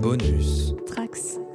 Bonus. Trax.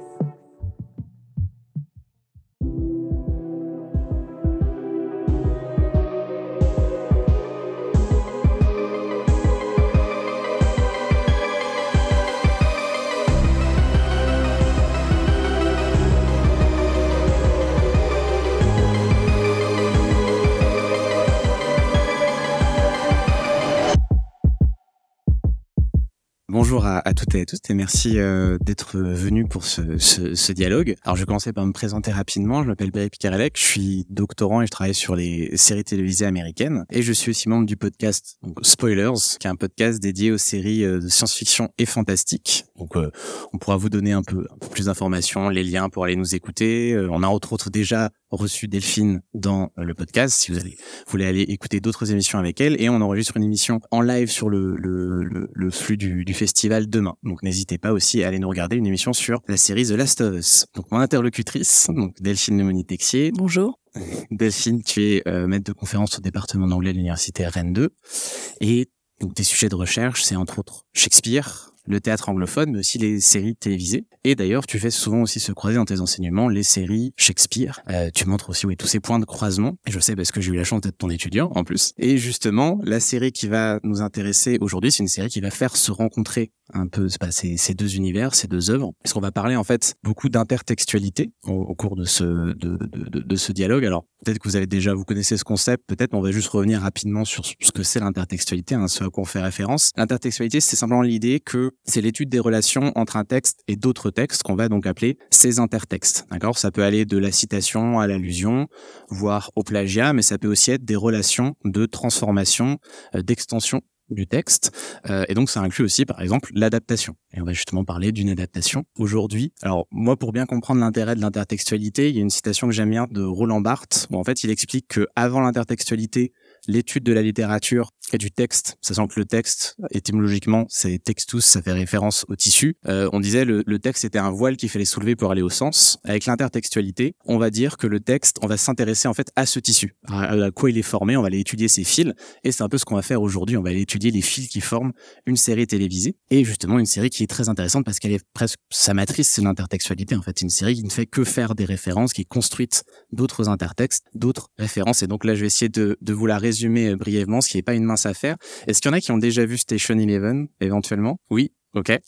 Bonjour à, toutes et à tous et merci euh, d'être venus pour ce, ce, ce, dialogue. Alors je vais commencer par me présenter rapidement. Je m'appelle Barry Picarelec, je suis doctorant et je travaille sur les séries télévisées américaines. Et je suis aussi membre du podcast Spoilers, qui est un podcast dédié aux séries euh, de science-fiction et fantastique. Donc euh, on pourra vous donner un peu, plus d'informations, les liens pour aller nous écouter. On a entre autres déjà reçu Delphine dans le podcast, si vous, allez, voulez aller écouter d'autres émissions avec elle. Et on enregistre une émission en live sur le, le, le, le flux du, du festival demain. Donc n'hésitez pas aussi à aller nous regarder une émission sur la série The Last of Us. Donc mon interlocutrice, donc Delphine Lemoni Texier. Bonjour. Delphine, tu es euh, maître de conférence au département d'anglais de l'université Rennes 2 et donc tes sujets de recherche, c'est entre autres Shakespeare, le théâtre anglophone, mais aussi les séries télévisées. Et d'ailleurs, tu fais souvent aussi se croiser dans tes enseignements les séries Shakespeare. Euh, tu montres aussi oui, tous ces points de croisement. Et je sais parce que j'ai eu la chance d'être ton étudiant en plus. Et justement, la série qui va nous intéresser aujourd'hui, c'est une série qui va faire se rencontrer un peu bah, ces, deux univers, ces deux œuvres, parce qu'on va parler en fait beaucoup d'intertextualité au, cours de ce de, de, de ce dialogue. Alors peut-être que vous avez déjà vous connaissez ce concept, peut-être on va juste revenir rapidement sur ce que c'est l'intertextualité, hein, ce à quoi on fait référence. L'intertextualité, c'est simplement l'idée que c'est l'étude des relations entre un texte et d'autres textes qu'on va donc appeler ces intertextes. D'accord? Ça peut aller de la citation à l'allusion, voire au plagiat, mais ça peut aussi être des relations de transformation, euh, d'extension du texte. Euh, et donc, ça inclut aussi, par exemple, l'adaptation. Et on va justement parler d'une adaptation aujourd'hui. Alors, moi, pour bien comprendre l'intérêt de l'intertextualité, il y a une citation que j'aime bien de Roland Barthes, en fait, il explique que avant l'intertextualité, l'étude de la littérature et du texte, sachant que le texte, étymologiquement, c'est textus, ça fait référence au tissu. Euh, on disait le, le texte était un voile qu'il fallait soulever pour aller au sens. Avec l'intertextualité, on va dire que le texte, on va s'intéresser en fait à ce tissu, à, quoi il est formé, on va aller étudier ses fils, et c'est un peu ce qu'on va faire aujourd'hui. On va aller étudier les fils qui forment une série télévisée, et justement une série qui est très intéressante parce qu'elle est presque sa matrice, c'est l'intertextualité en fait. C'est une série qui ne fait que faire des références, qui est construite d'autres intertextes, d'autres références. Et donc là, je vais essayer de, de vous la résumer brièvement, ce qui n'est pas une mince affaire. Est-ce qu'il y en a qui ont déjà vu Station Eleven éventuellement? Oui, ok.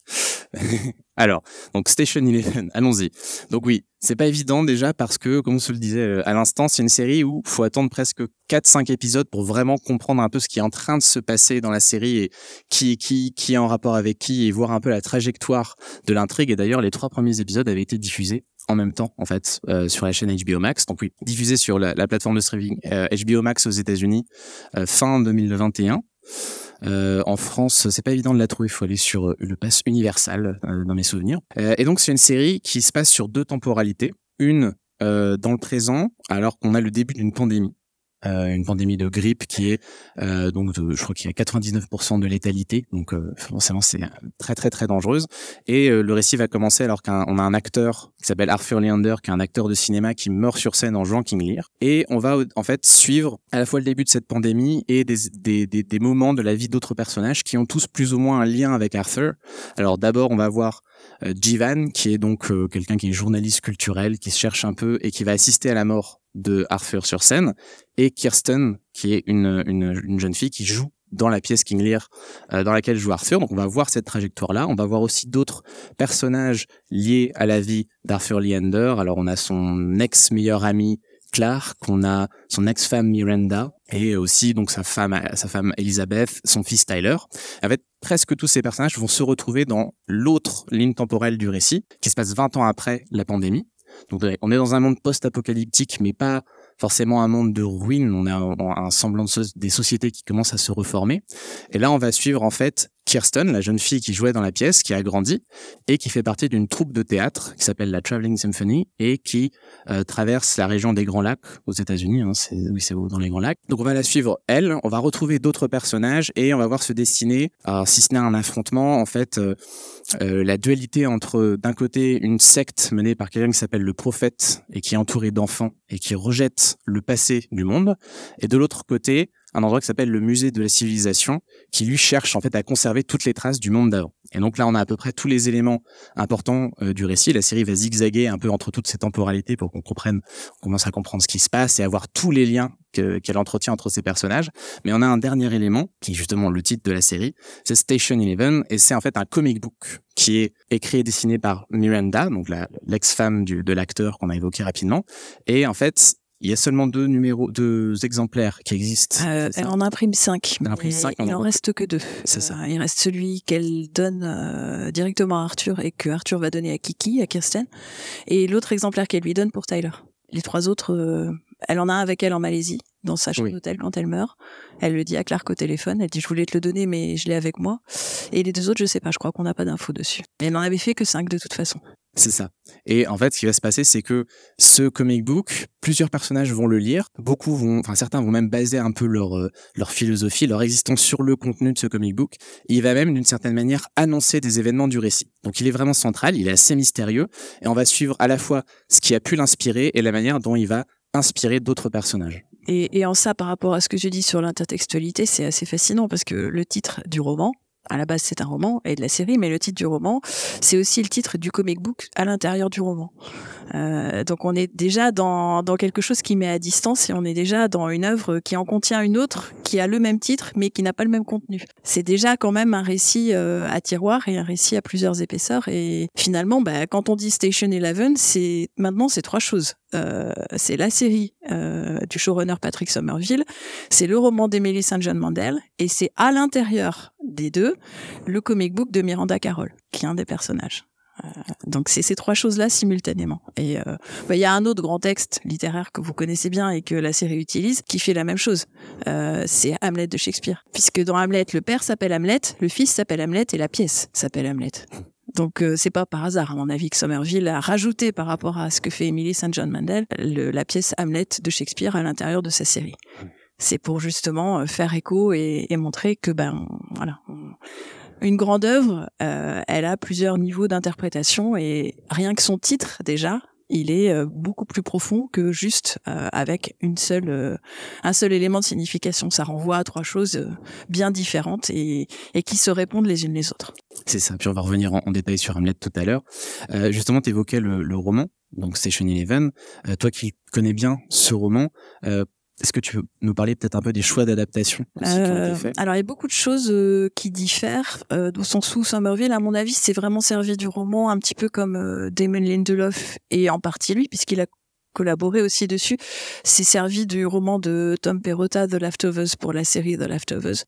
Alors, donc Station Eleven, allons-y. Donc oui, c'est pas évident déjà parce que, comme se le disait à l'instant, c'est une série où faut attendre presque 4-5 épisodes pour vraiment comprendre un peu ce qui est en train de se passer dans la série et qui qui qui est en rapport avec qui et voir un peu la trajectoire de l'intrigue. Et d'ailleurs, les trois premiers épisodes avaient été diffusés en même temps en fait euh, sur la chaîne HBO Max. Donc oui, diffusé sur la, la plateforme de streaming euh, HBO Max aux États-Unis euh, fin 2021. Euh, en France, c'est pas évident de la trouver. Il faut aller sur euh, le pass Universal euh, dans mes souvenirs. et donc c'est une série qui se passe sur deux temporalités. Une dans le présent, alors qu'on a le début d'une pandémie. Euh, une pandémie de grippe qui est euh, donc je crois qu'il y a 99% de létalité. Donc euh, forcément c'est très très très dangereuse. Et le récit va commencer alors qu'on a un acteur qui s'appelle Arthur Leander qui est un acteur de cinéma qui meurt sur scène en jouant King Lear. Et on va en fait suivre à la fois le début de cette pandémie et des, des, des, des moments de la vie d'autres personnages qui ont tous plus ou moins un lien avec Arthur. Alors d'abord on va voir Jivan qui est donc quelqu'un qui est journaliste culturel qui se cherche un peu et qui va assister à la mort de Arthur sur scène et Kirsten qui est une, une, une jeune fille qui joue dans la pièce King Lear euh, dans laquelle joue Arthur. Donc on va voir cette trajectoire-là. On va voir aussi d'autres personnages liés à la vie d'Arthur Leander. Alors on a son ex-meilleur ami Clark, on a son ex-femme Miranda et aussi donc sa femme sa femme Elizabeth, son fils Tyler. En fait, presque tous ces personnages vont se retrouver dans l'autre ligne temporelle du récit qui se passe 20 ans après la pandémie. Donc on est dans un monde post-apocalyptique, mais pas forcément un monde de ruines. On a un, semblant des sociétés qui commencent à se reformer. Et là, on va suivre en fait Kirsten, la jeune fille qui jouait dans la pièce, qui a grandi et qui fait partie d'une troupe de théâtre qui s'appelle la Traveling Symphony et qui euh, traverse la région des Grands Lacs aux États-Unis. Hein, c'est oui, c'est dans les Grands Lacs. Donc on va la suivre elle. On va retrouver d'autres personnages et on va voir se dessiner, alors, si ce n'est un affrontement, en fait, euh, euh, la dualité entre d'un côté une secte menée par quelqu'un qui s'appelle le prophète et qui est entouré d'enfants et qui rejette le passé du monde, et de l'autre côté un endroit qui s'appelle le musée de la civilisation, qui lui cherche en fait à conserver toutes les traces du monde d'avant. Et donc là, on a à peu près tous les éléments importants euh, du récit. La série va zigzaguer un peu entre toutes ces temporalités pour qu'on comprenne, on commence à comprendre ce qui se passe et avoir tous les liens qu'elle entretient entre ces personnages. Mais on a un dernier élément, qui est justement le titre de la série, c'est Station Eleven, et c'est en fait un comic book qui est écrit et dessiné par Miranda, donc l'ex-femme de l'acteur qu'on a évoqué rapidement. Et en fait, il y a seulement deux numéros, deux exemplaires qui existent. Euh, elle en imprime cinq. Elle imprime cinq. Il en reste que deux. C'est ça. Euh, il reste celui qu'elle donne euh, directement à Arthur et que Arthur va donner à Kiki, à Kirsten, et l'autre exemplaire qu'elle lui donne pour Tyler. Les trois autres, elle en a un avec elle en Malaisie, dans sa chambre d'hôtel quand elle meurt. Elle le dit à Clark au téléphone. Elle dit je voulais te le donner, mais je l'ai avec moi. Et les deux autres, je sais pas. Je crois qu'on n'a pas d'infos dessus. Mais elle n'en avait fait que cinq de toute façon. C'est ça. Et en fait, ce qui va se passer, c'est que ce comic book, plusieurs personnages vont le lire. Beaucoup vont, enfin certains vont même baser un peu leur euh, leur philosophie, leur existence sur le contenu de ce comic book. il va même, d'une certaine manière, annoncer des événements du récit. Donc, il est vraiment central. Il est assez mystérieux, et on va suivre à la fois ce qui a pu l'inspirer et la manière dont il va inspirer d'autres personnages. Et, et en ça, par rapport à ce que je dis sur l'intertextualité, c'est assez fascinant parce que le titre du roman, à la base c'est un roman et de la série, mais le titre du roman, c'est aussi le titre du comic book à l'intérieur du roman. Euh, donc on est déjà dans, dans quelque chose qui met à distance et on est déjà dans une œuvre qui en contient une autre qui a le même titre mais qui n'a pas le même contenu. C'est déjà quand même un récit euh, à tiroir et un récit à plusieurs épaisseurs et finalement bah, quand on dit Station Eleven, c'est maintenant c'est trois choses. Euh, c'est la série euh, du showrunner Patrick Somerville, c'est le roman d'Emily St. John Mandel et c'est à l'intérieur des deux le comic book de Miranda Carroll qui est un des personnages. Euh, donc c'est ces trois choses-là simultanément. Et euh, bah, il y a un autre grand texte littéraire que vous connaissez bien et que la série utilise qui fait la même chose. Euh, c'est Hamlet de Shakespeare, puisque dans Hamlet le père s'appelle Hamlet, le fils s'appelle Hamlet et la pièce s'appelle Hamlet. Donc c'est pas par hasard, à mon avis, que Somerville a rajouté par rapport à ce que fait Emily St. John Mandel la pièce Hamlet de Shakespeare à l'intérieur de sa série. C'est pour justement faire écho et, et montrer que ben voilà, une grande œuvre, euh, elle a plusieurs niveaux d'interprétation et rien que son titre déjà, il est euh, beaucoup plus profond que juste euh, avec une seule, un seul élément de signification. Ça renvoie à trois choses bien différentes et, qui se répondent les unes les autres. C'est ça. Puis on va revenir en, détail sur Hamlet tout à l'heure. justement, tu évoquais le, roman, donc Station Eleven. toi qui connais bien ce roman, est-ce que tu veux nous parler peut-être un peu des choix d'adaptation euh, Alors il y a beaucoup de choses euh, qui diffèrent, euh, dans son sous Somerville, à mon avis, c'est vraiment servi du roman un petit peu comme euh, Damon Lindelof et en partie lui, puisqu'il a collaboré aussi dessus. C'est servi du roman de Tom Perrotta, The Leftovers, pour la série The Leftovers.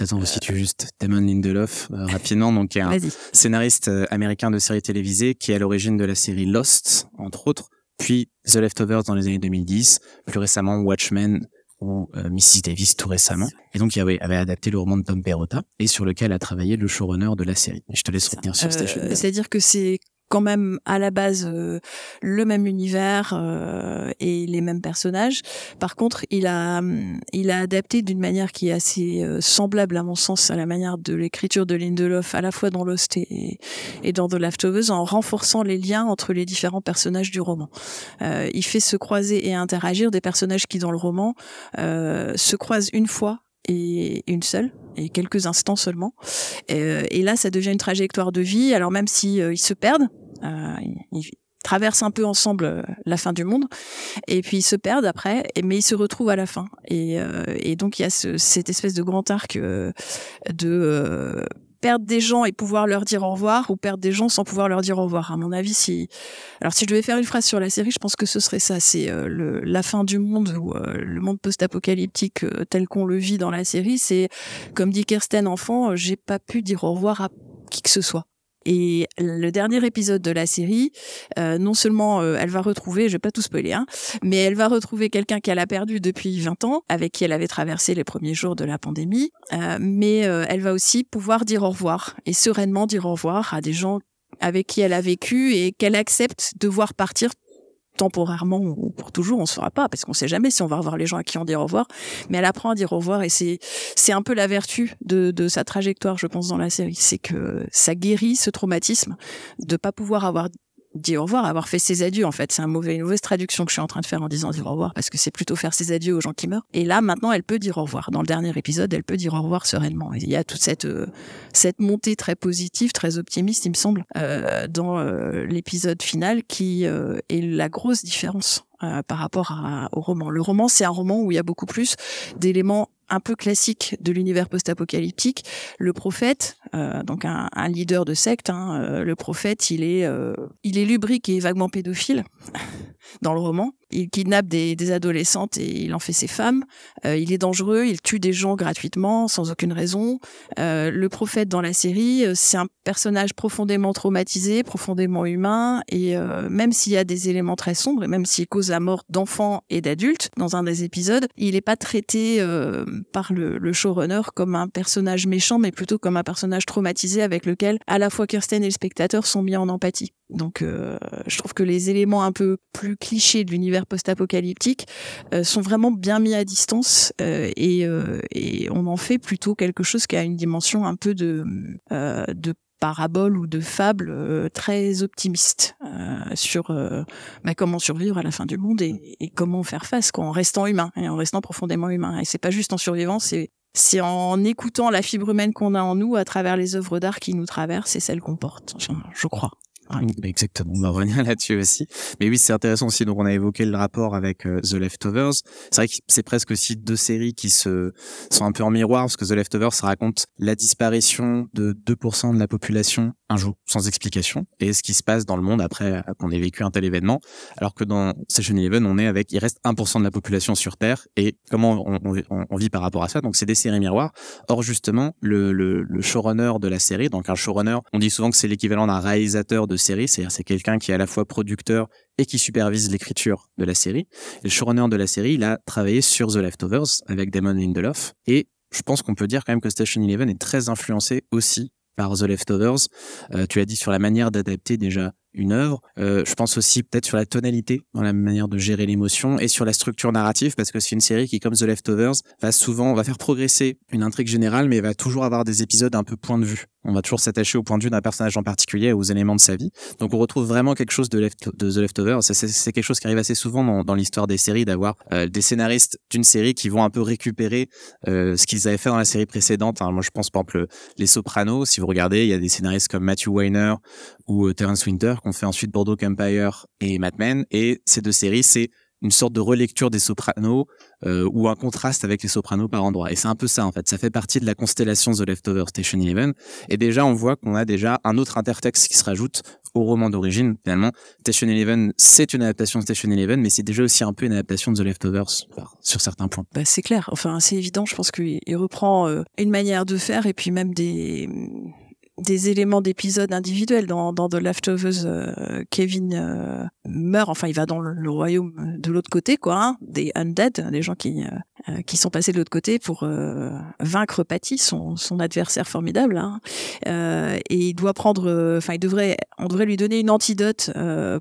Attends, si tu juste Damon Lindelof rapidement, donc qui est un scénariste américain de séries télévisées qui est à l'origine de la série Lost, entre autres puis The Leftovers dans les années 2010, plus récemment Watchmen ou euh, Mrs. Davis tout récemment. Et donc, il avait, avait adapté le roman de Tom Perrotta et sur lequel a travaillé le showrunner de la série. je te laisse retenir sur Station. Euh, c'est-à-dire que c'est quand même à la base euh, le même univers euh, et les mêmes personnages. Par contre, il a il a adapté d'une manière qui est assez euh, semblable à mon sens à la manière de l'écriture de Lindelof à la fois dans Lost et, dans The Leftovers en renforçant les liens entre les différents personnages du roman. il fait se croiser et interagir des personnages qui dans le roman se croisent une fois et une seule et quelques instants seulement. Euh, et, là, ça devient une trajectoire de vie. Alors même si euh, ils se perdent, euh, ils, traversent un peu ensemble la fin du monde, et puis ils se perdent après, mais ils se retrouvent à la fin. Et, donc il y a ce, cette espèce de grand arc de perdre des gens et pouvoir leur dire au revoir ou perdre des gens sans pouvoir leur dire au revoir. À mon avis, si alors si je devais faire une phrase sur la série, je pense que ce serait ça. C'est euh, la fin du monde ou euh, le monde post-apocalyptique euh, tel qu'on le vit dans la série. C'est comme dit Kirsten enfant, j'ai pas pu dire au revoir à qui que ce soit. Et le dernier épisode de la série, euh, non seulement euh, elle va retrouver, je vais pas tout spoiler, hein, mais elle va retrouver quelqu'un qu'elle a perdu depuis 20 ans, avec qui elle avait traversé les premiers jours de la pandémie, euh, mais elle va aussi pouvoir dire au revoir et sereinement dire au revoir à des gens avec qui elle a vécu et qu'elle accepte de voir partir temporairement ou pour toujours, on ne saura pas, parce qu'on sait jamais si on va revoir les gens à qui on dit au revoir. Mais elle apprend à dire au revoir et c'est c'est un peu la vertu de, de sa trajectoire, je pense, dans la série, c'est que ça guérit ce traumatisme de pas pouvoir avoir dit au revoir, avoir fait ses adieux. En fait, c'est un mauvais, une mauvaise traduction que je suis en train de faire en disant dire au revoir parce que c'est plutôt faire ses adieux aux gens qui meurent. Et là, maintenant, elle peut dire au revoir. Dans le dernier épisode, elle peut dire au revoir sereinement. il y a toute cette euh, cette montée très positive, très optimiste, il me semble, euh, dans euh, l'épisode final qui est la grosse différence par rapport au roman. Le roman, c'est un roman où il y a beaucoup plus d'éléments un peu classique de l'univers post-apocalyptique. Le prophète, euh, donc un, un, leader de secte, hein, euh, le prophète, il est, euh, il est lubrique et vaguement pédophile dans le roman. Il kidnappe des, des adolescentes et il en fait ses femmes. Euh, il est dangereux, il tue des gens gratuitement, sans aucune raison. le prophète dans la série, c'est un personnage profondément traumatisé, profondément humain, et même s'il y a des éléments très sombres, et même s'il cause la mort d'enfants et d'adultes dans un des épisodes, il n'est pas traité par le, le, showrunner comme un personnage méchant, mais plutôt comme un personnage traumatisé avec lequel à la fois Kirsten et le spectateur sont mis en empathie. Donc, euh, je trouve que les éléments un peu plus clichés de l'univers post-apocalyptique euh, sont vraiment bien mis à distance euh, et, et, on en fait plutôt quelque chose qui a une dimension un peu de, de parabole ou de fable euh, très optimiste euh, sur euh, bah, comment survivre à la fin du monde et, et, comment faire face quoi, en restant humain et en restant profondément humain. Et c'est pas juste en survivant, c'est c'est en écoutant la fibre humaine qu'on a en nous à travers les œuvres d'art qui nous traversent et celles qu'on porte, je crois. Exactement, on va revenir là-dessus aussi. Mais oui, c'est intéressant aussi. Donc, on a évoqué le rapport avec euh, The Leftovers. C'est vrai que c'est presque aussi deux séries qui se sont un peu en miroir parce que The Leftovers raconte la disparition de 2% de la population un jour sans explication et ce qui se passe dans le monde après euh, qu'on ait vécu un tel événement. Alors que dans Session Eleven, on est avec, il reste 1% de la population sur Terre et comment on, vit par rapport à ça? Donc, c'est des séries miroirs. Or, justement, le showrunner de la série, donc un showrunner, on dit souvent que c'est l'équivalent d'un réalisateur de série, c'est-à-dire c'est quelqu'un qui est à la fois producteur et qui supervise l'écriture de la série. le showrunner de la série, il a travaillé sur The Leftovers avec Damon Lindelof et je pense qu'on peut dire quand même que Station Eleven est très influencé aussi par The Leftovers. Euh, tu as dit sur la manière d'adapter déjà une œuvre. Euh, je pense aussi peut-être sur la tonalité, dans la manière de gérer l'émotion, et sur la structure narrative, parce que c'est une série qui, comme The Leftovers, va souvent, va faire progresser une intrigue générale, mais va toujours avoir des épisodes un peu point de vue. On va toujours s'attacher au point de vue d'un personnage en particulier, aux éléments de sa vie. Donc on retrouve vraiment quelque chose de, The Leftovers. C'est quelque chose qui arrive assez souvent dans, l'histoire des séries, d'avoir euh, des scénaristes d'une série qui vont un peu récupérer euh, ce qu'ils avaient fait dans la série précédente. Hein. Moi je pense par exemple Les Sopranos, si vous regardez, il y a des scénaristes comme Matthew Weiner ou Terence Winter qu'on fait ensuite Bordeaux Empire et Mad Men. Et ces deux séries, c'est une sorte de relecture des Sopranos euh, ou un contraste avec les Sopranos par endroit. Et c'est un peu ça en fait. Ça fait partie de la constellation The Leftover Station Eleven. Et déjà, on voit qu'on a déjà un autre intertexte qui se rajoute au roman d'origine. Finalement, Station Eleven, c'est une adaptation de Station Eleven, mais c'est déjà aussi un peu une adaptation de The Leftovers sur certains points. Bah, c'est clair. Enfin, c'est évident. Je pense qu'il reprend euh, une manière de faire et puis même des des éléments d'épisodes individuels dans, dans The Leftovers. Euh, Kevin euh, meurt, enfin il va dans le, royaume de l'autre côté, quoi, hein, des undead, des gens qui euh, qui sont passés de l'autre côté pour vaincre Patty, son, son adversaire formidable. Hein. et il doit prendre, enfin il devrait, on devrait lui donner une antidote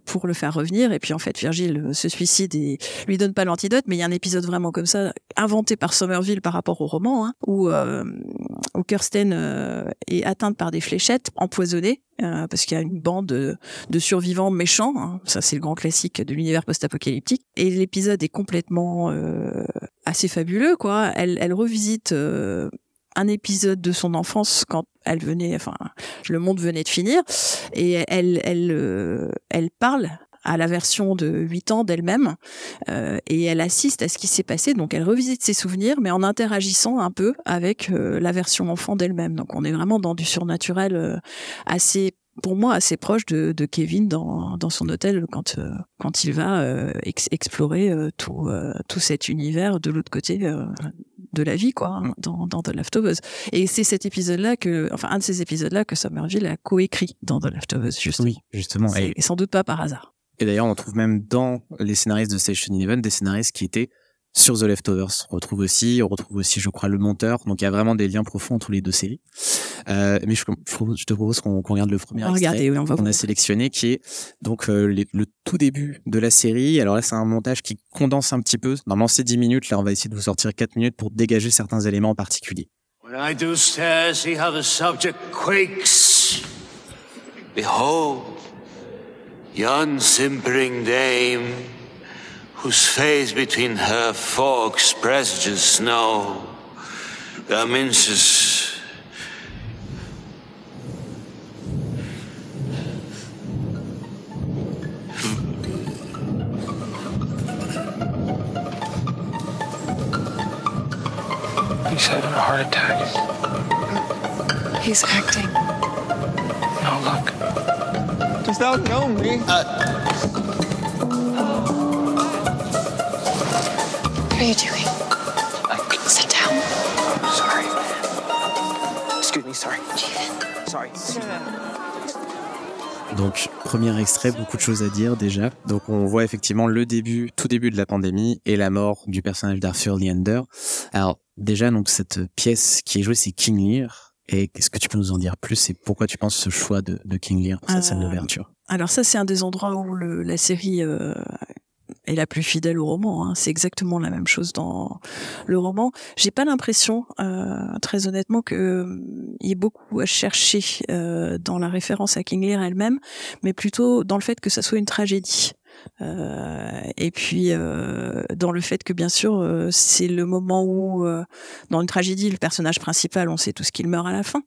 pour le faire revenir. Et puis en fait Virgile se suicide et lui donne pas l'antidote, mais il y a un épisode vraiment comme ça inventé par Somerville par rapport au roman, hein, où où Kirsten est atteinte par des fléchettes empoisonnées euh, parce qu'il y a une bande de, survivants méchants. Hein. Ça, c'est le grand classique de l'univers post-apocalyptique. Et l'épisode est complètement euh, assez fabuleux, quoi. Elle, elle revisite euh, un épisode de son enfance quand elle venait, enfin, le monde venait de finir, et elle, elle, elle parle à la version de 8 ans d'elle-même euh, et elle assiste à ce qui s'est passé. Donc elle revisite ses souvenirs, mais en interagissant un peu avec euh, la version enfant d'elle-même. Donc on est vraiment dans du surnaturel euh, assez pour moi assez proche de, de Kevin dans, dans son hôtel quand quand il va explorer tout tout cet univers de l'autre côté de la vie quoi mm. dans dans The Leftovers et c'est cet épisode là que enfin un de ces épisodes là que Somerville a coécrit dans The Leftovers justement oui justement et sans doute pas par hasard et d'ailleurs, on trouve même dans les scénaristes de Station Eleven des scénaristes qui étaient sur The Leftovers. On retrouve aussi, on retrouve aussi, je crois, le monteur. Donc il y a vraiment des liens profonds entre les deux séries. Euh, mais je, je, te propose qu'on regarde le premier extrait qu'on a sélectionné, qui est donc euh, le tout début de la série. Alors là, c'est un montage qui condense un petit peu. Normalement, c'est 10 minutes. Là, on va essayer de vous sortir 4 minutes pour dégager certains éléments en particulier. When I do stare, see how the subject quakes. Behold. Yon simpering dame, whose face between her forks presages snow, Garminsus. He's What are you doing? Sit down. Sorry. Excuse me, sorry. Sorry. Donc, premier extrait, beaucoup de choses à dire déjà. Donc, on voit effectivement le début, tout début de la pandémie et la mort du personnage d'Arthur Leander. Alors, déjà, donc, cette pièce qui est jouée, c'est King Lear. Et qu'est-ce que tu peux nous en dire plus et pourquoi tu penses ce choix de, de King Lear pour cette scène Euh, d'ouverture? Alors ça, c'est un des endroits où le, la série euh, est la plus fidèle au roman. hein. C'est exactement la même chose dans le roman. J'ai pas l'impression, euh, très honnêtement, que euh, il y ait beaucoup à chercher dans la référence à King Lear elle-même, mais plutôt dans le fait que ça soit une tragédie. Euh, et puis euh, dans le fait que bien sûr euh, c'est le moment où dans une tragédie le personnage principal on sait tous qu'il meurt à la fin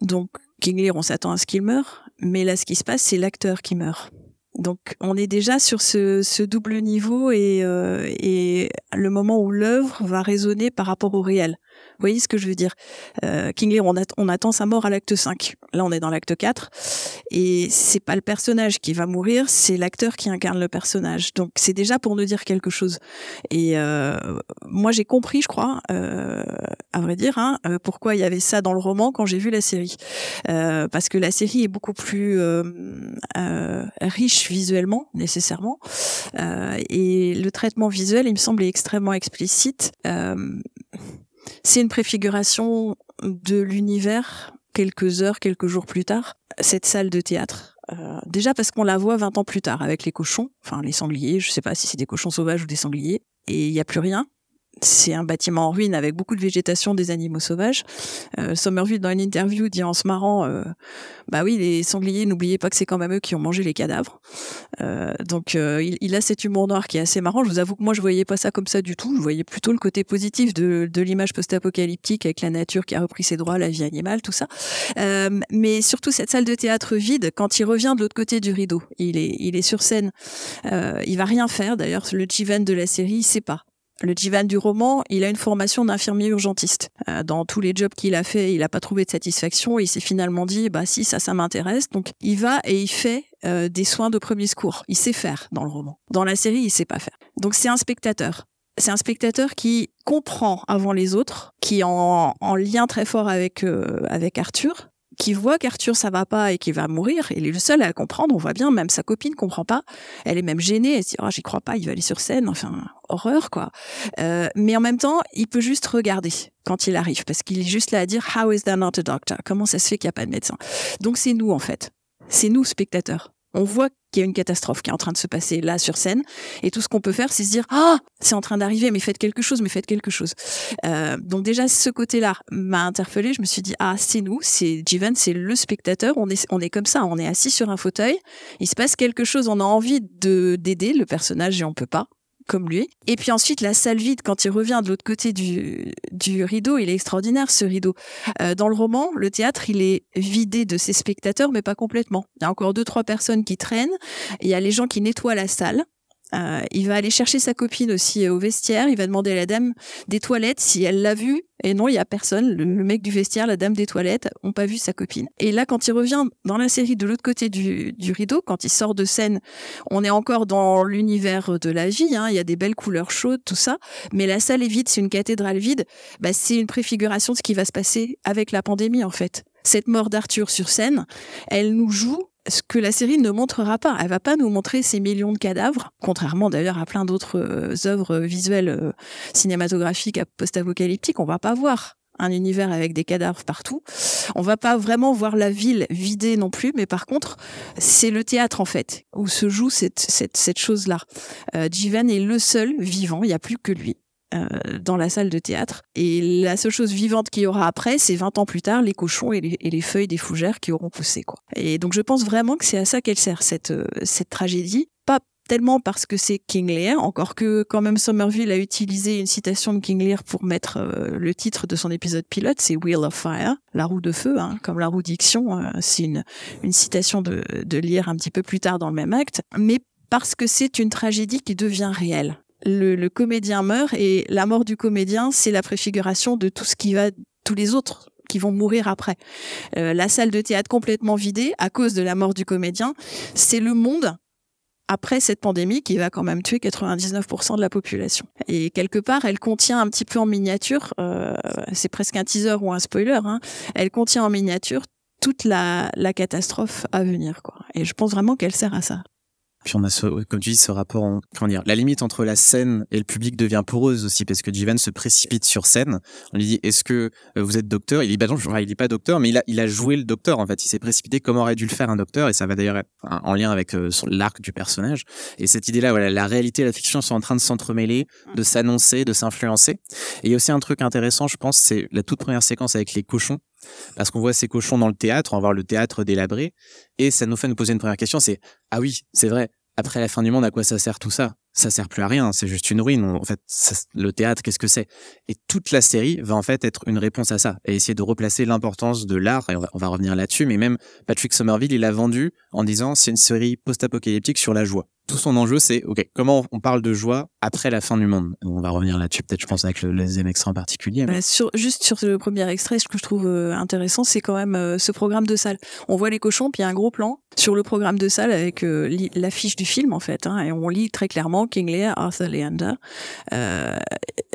donc King Lear on s'attend à ce qu'il meure mais là ce qui se passe c'est l'acteur qui meurt donc on est déjà sur ce, ce double niveau et, et le moment où l'œuvre va résonner par rapport au réel. Vous voyez ce que je veux dire? Euh, King Lear, on, at- on attend sa mort à l'acte 5. Là, on est dans l'acte 4. Et c'est pas le personnage qui va mourir, c'est l'acteur qui incarne le personnage. Donc c'est déjà pour nous dire quelque chose. Et euh, moi, j'ai compris, je crois, euh, à vrai dire, hein, euh, pourquoi il y avait ça dans le roman quand j'ai vu la série. Euh, parce que la série est beaucoup plus euh, riche visuellement, nécessairement. Et le traitement visuel, il me semble, est extrêmement explicite. C'est une préfiguration de l'univers quelques heures, quelques jours plus tard, cette salle de théâtre. Euh, déjà parce qu'on la voit 20 ans plus tard avec les cochons, enfin les sangliers, je sais pas si c'est des cochons sauvages ou des sangliers, et il n'y a plus rien. C'est un bâtiment en ruine avec beaucoup de végétation des animaux sauvages. Euh, Somerville, dans une interview, dit en se marrant, euh, bah oui, les sangliers, n'oubliez pas que c'est quand même eux qui ont mangé les cadavres. Euh, donc euh, il, il a cet humour noir qui est assez marrant. Je vous avoue que moi je voyais pas ça comme ça du tout. Je voyais plutôt le côté positif de, de l'image post-apocalyptique avec la nature qui a repris ses droits, la vie animale, tout ça. Euh, mais surtout cette salle de théâtre vide, quand il revient de l'autre côté du rideau, il est, il est sur scène. Euh, il va rien faire. D'ailleurs, le Jivan de la série, il sait pas. Le Jivan du roman, il a une formation d'infirmier urgentiste. Euh, dans tous les jobs qu'il a fait, il n'a pas trouvé de satisfaction et il s'est finalement dit, bah si, ça, ça m'intéresse. Donc il va et il fait euh, des soins de premier secours. Il sait faire dans le roman. Dans la série, il sait pas faire. Donc c'est un spectateur. C'est un spectateur qui comprend avant les autres, qui est en, en lien très fort avec euh, avec Arthur, qui voit qu'Arthur ça va pas et qu'il va mourir. Il est le seul à comprendre. On voit bien, même sa copine comprend pas. Elle est même gênée. Elle se dit oh, j'y crois pas. Il va aller sur scène. Enfin horreur quoi. Euh, mais en même temps, il peut juste regarder quand il arrive parce qu'il est juste là à dire How is there not a doctor? Comment ça se fait qu'il n'y a pas de médecin? Donc c'est nous en fait. C'est nous spectateurs. On voit qu'il y a une catastrophe qui est en train de se passer là sur scène, et tout ce qu'on peut faire, c'est se dire ah c'est en train d'arriver, mais faites quelque chose, mais faites quelque chose. Euh, donc déjà ce côté-là m'a interpellé. Je me suis dit ah c'est nous, c'est Jivan, c'est le spectateur. On est on est comme ça, on est assis sur un fauteuil. Il se passe quelque chose, on a envie de d'aider le personnage et on peut pas lui. Et puis ensuite, la salle vide, quand il revient de l'autre côté du, du rideau, il est extraordinaire, ce rideau. Euh, dans le roman, le théâtre, il est vidé de ses spectateurs, mais pas complètement. Il y a encore deux, trois personnes qui traînent. Il y a les gens qui nettoient la salle. Euh, il va aller chercher sa copine aussi euh, au vestiaire. Il va demander à la dame des toilettes si elle l'a vu. Et non, il y a personne. Le, le mec du vestiaire, la dame des toilettes, ont pas vu sa copine. Et là, quand il revient dans la série de l'autre côté du, du rideau, quand il sort de scène, on est encore dans l'univers de la vie. Hein. Il y a des belles couleurs chaudes, tout ça. Mais la salle est vide. C'est une cathédrale vide. Bah, c'est une préfiguration de ce qui va se passer avec la pandémie, en fait. Cette mort d'Arthur sur scène, elle nous joue ce que la série ne montrera pas. Elle va pas nous montrer ces millions de cadavres, contrairement d'ailleurs à plein d'autres euh, œuvres visuelles euh, cinématographiques post-apocalyptiques. On va pas voir un univers avec des cadavres partout. On va pas vraiment voir la ville vidée non plus, mais par contre, c'est le théâtre en fait où se joue cette cette, cette chose-là. Euh, Jivan est le seul vivant. Il y a plus que lui. Euh, dans la salle de théâtre. Et la seule chose vivante qu'il y aura après, c'est 20 ans plus tard, les cochons et les, feuilles des fougères qui auront poussé. Quoi. Et donc je pense vraiment que c'est à ça qu'elle sert, cette, euh, cette tragédie. Pas tellement parce que c'est King Lear, encore que quand même Somerville a utilisé une citation de King Lear pour mettre euh, le titre de son épisode pilote, c'est Wheel of Fire, la roue de feu, hein, comme la roue diction, c'est une, une citation de, de Lear un petit peu plus tard dans le même acte, mais parce que c'est une tragédie qui devient réelle. Le, le comédien meurt et la mort du comédien, c'est la préfiguration de tout ce qui va, tous les autres qui vont mourir après. Euh, la salle de théâtre complètement vidée à cause de la mort du comédien, c'est le monde après cette pandémie qui va quand même tuer 99% de la population. Et quelque part, elle contient un petit peu en miniature, euh, c'est presque un teaser ou un spoiler, hein, elle contient en miniature toute la, la catastrophe à venir. Quoi. Et je pense vraiment qu'elle sert à ça. Puis on a ce, comme tu dis, ce rapport, en, comment dire, la limite entre la scène et le public devient poreuse aussi parce que Jivan se précipite sur scène. On lui dit, est-ce que euh, vous êtes docteur? Il dit, bah non, il n'est pas docteur, mais il a, il a joué le docteur, en fait. Il s'est précipité comme aurait dû le faire un docteur et ça va d'ailleurs être en lien avec euh, l'arc du personnage. Et cette idée-là, voilà, la réalité et la fiction sont en train de s'entremêler, de s'annoncer, de s'influencer. Et il y a aussi un truc intéressant, je pense, c'est la toute première séquence avec les cochons parce qu'on voit ces cochons dans le théâtre, on va voir le théâtre délabré, et ça nous fait nous poser une première question, c'est ah oui, c'est vrai. Après la fin du monde, à quoi ça sert tout ça? Ça sert plus à rien. C'est juste une ruine. En fait, le théâtre, qu'est-ce que c'est? Et toute la série va en fait être une réponse à ça et essayer de replacer l'importance de l'art. Et on va, revenir là-dessus. Mais même Patrick Somerville, il l'a vendu en disant c'est une série post-apocalyptique sur la joie tout son enjeu, c'est ok, comment on parle de joie après la fin du monde? On va revenir là-dessus, peut-être, je pense, avec le, le deuxième extrait en particulier. Bah, juste sur le premier extrait, ce que je trouve euh, intéressant, c'est quand même euh, ce programme de salle. On voit les cochons, puis il y a un gros plan sur le programme de salle avec euh, l'affiche du film, en fait. Hein, et on lit très clairement King Lear, Arthur Leander. Euh,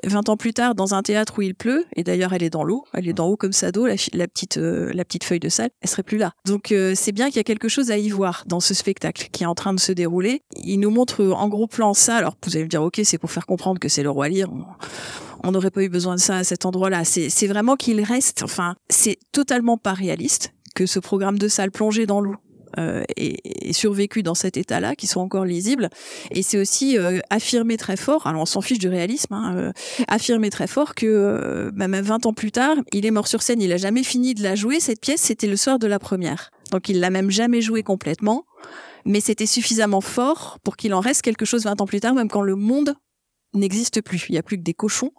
20 ans plus tard, dans un théâtre où il pleut, et d'ailleurs elle est dans l'eau, elle est dans haut comme d'eau, la, la, petite, euh, la petite feuille de salle, elle serait plus là. Donc euh, c'est bien qu'il y a quelque chose à y voir dans ce spectacle qui est en train de se dérouler. Il nous montre euh, en gros plan ça, alors vous allez me dire, ok, c'est pour faire comprendre que c'est le roi Lear, on- on n'aurait pas eu besoin de ça à cet endroit-là. C'est c'est vraiment qu'il reste, enfin, c'est totalement pas réaliste que ce programme de salle plongé dans l'eau euh, ait survécu dans cet état-là, qui soit encore lisible. Et c'est aussi euh, affirmer très fort, alors on s'en fiche du réalisme, hein, euh, affirmer très fort que même 20 ans plus tard, il est mort sur scène, il a jamais fini de la jouer. Cette pièce, c'était le soir de la première. Donc il l'a même jamais jouée complètement. Mais c'était suffisamment fort pour qu'il en reste quelque chose 20 ans plus tard, même quand le monde n'existe plus. Il y a plus que des cochons,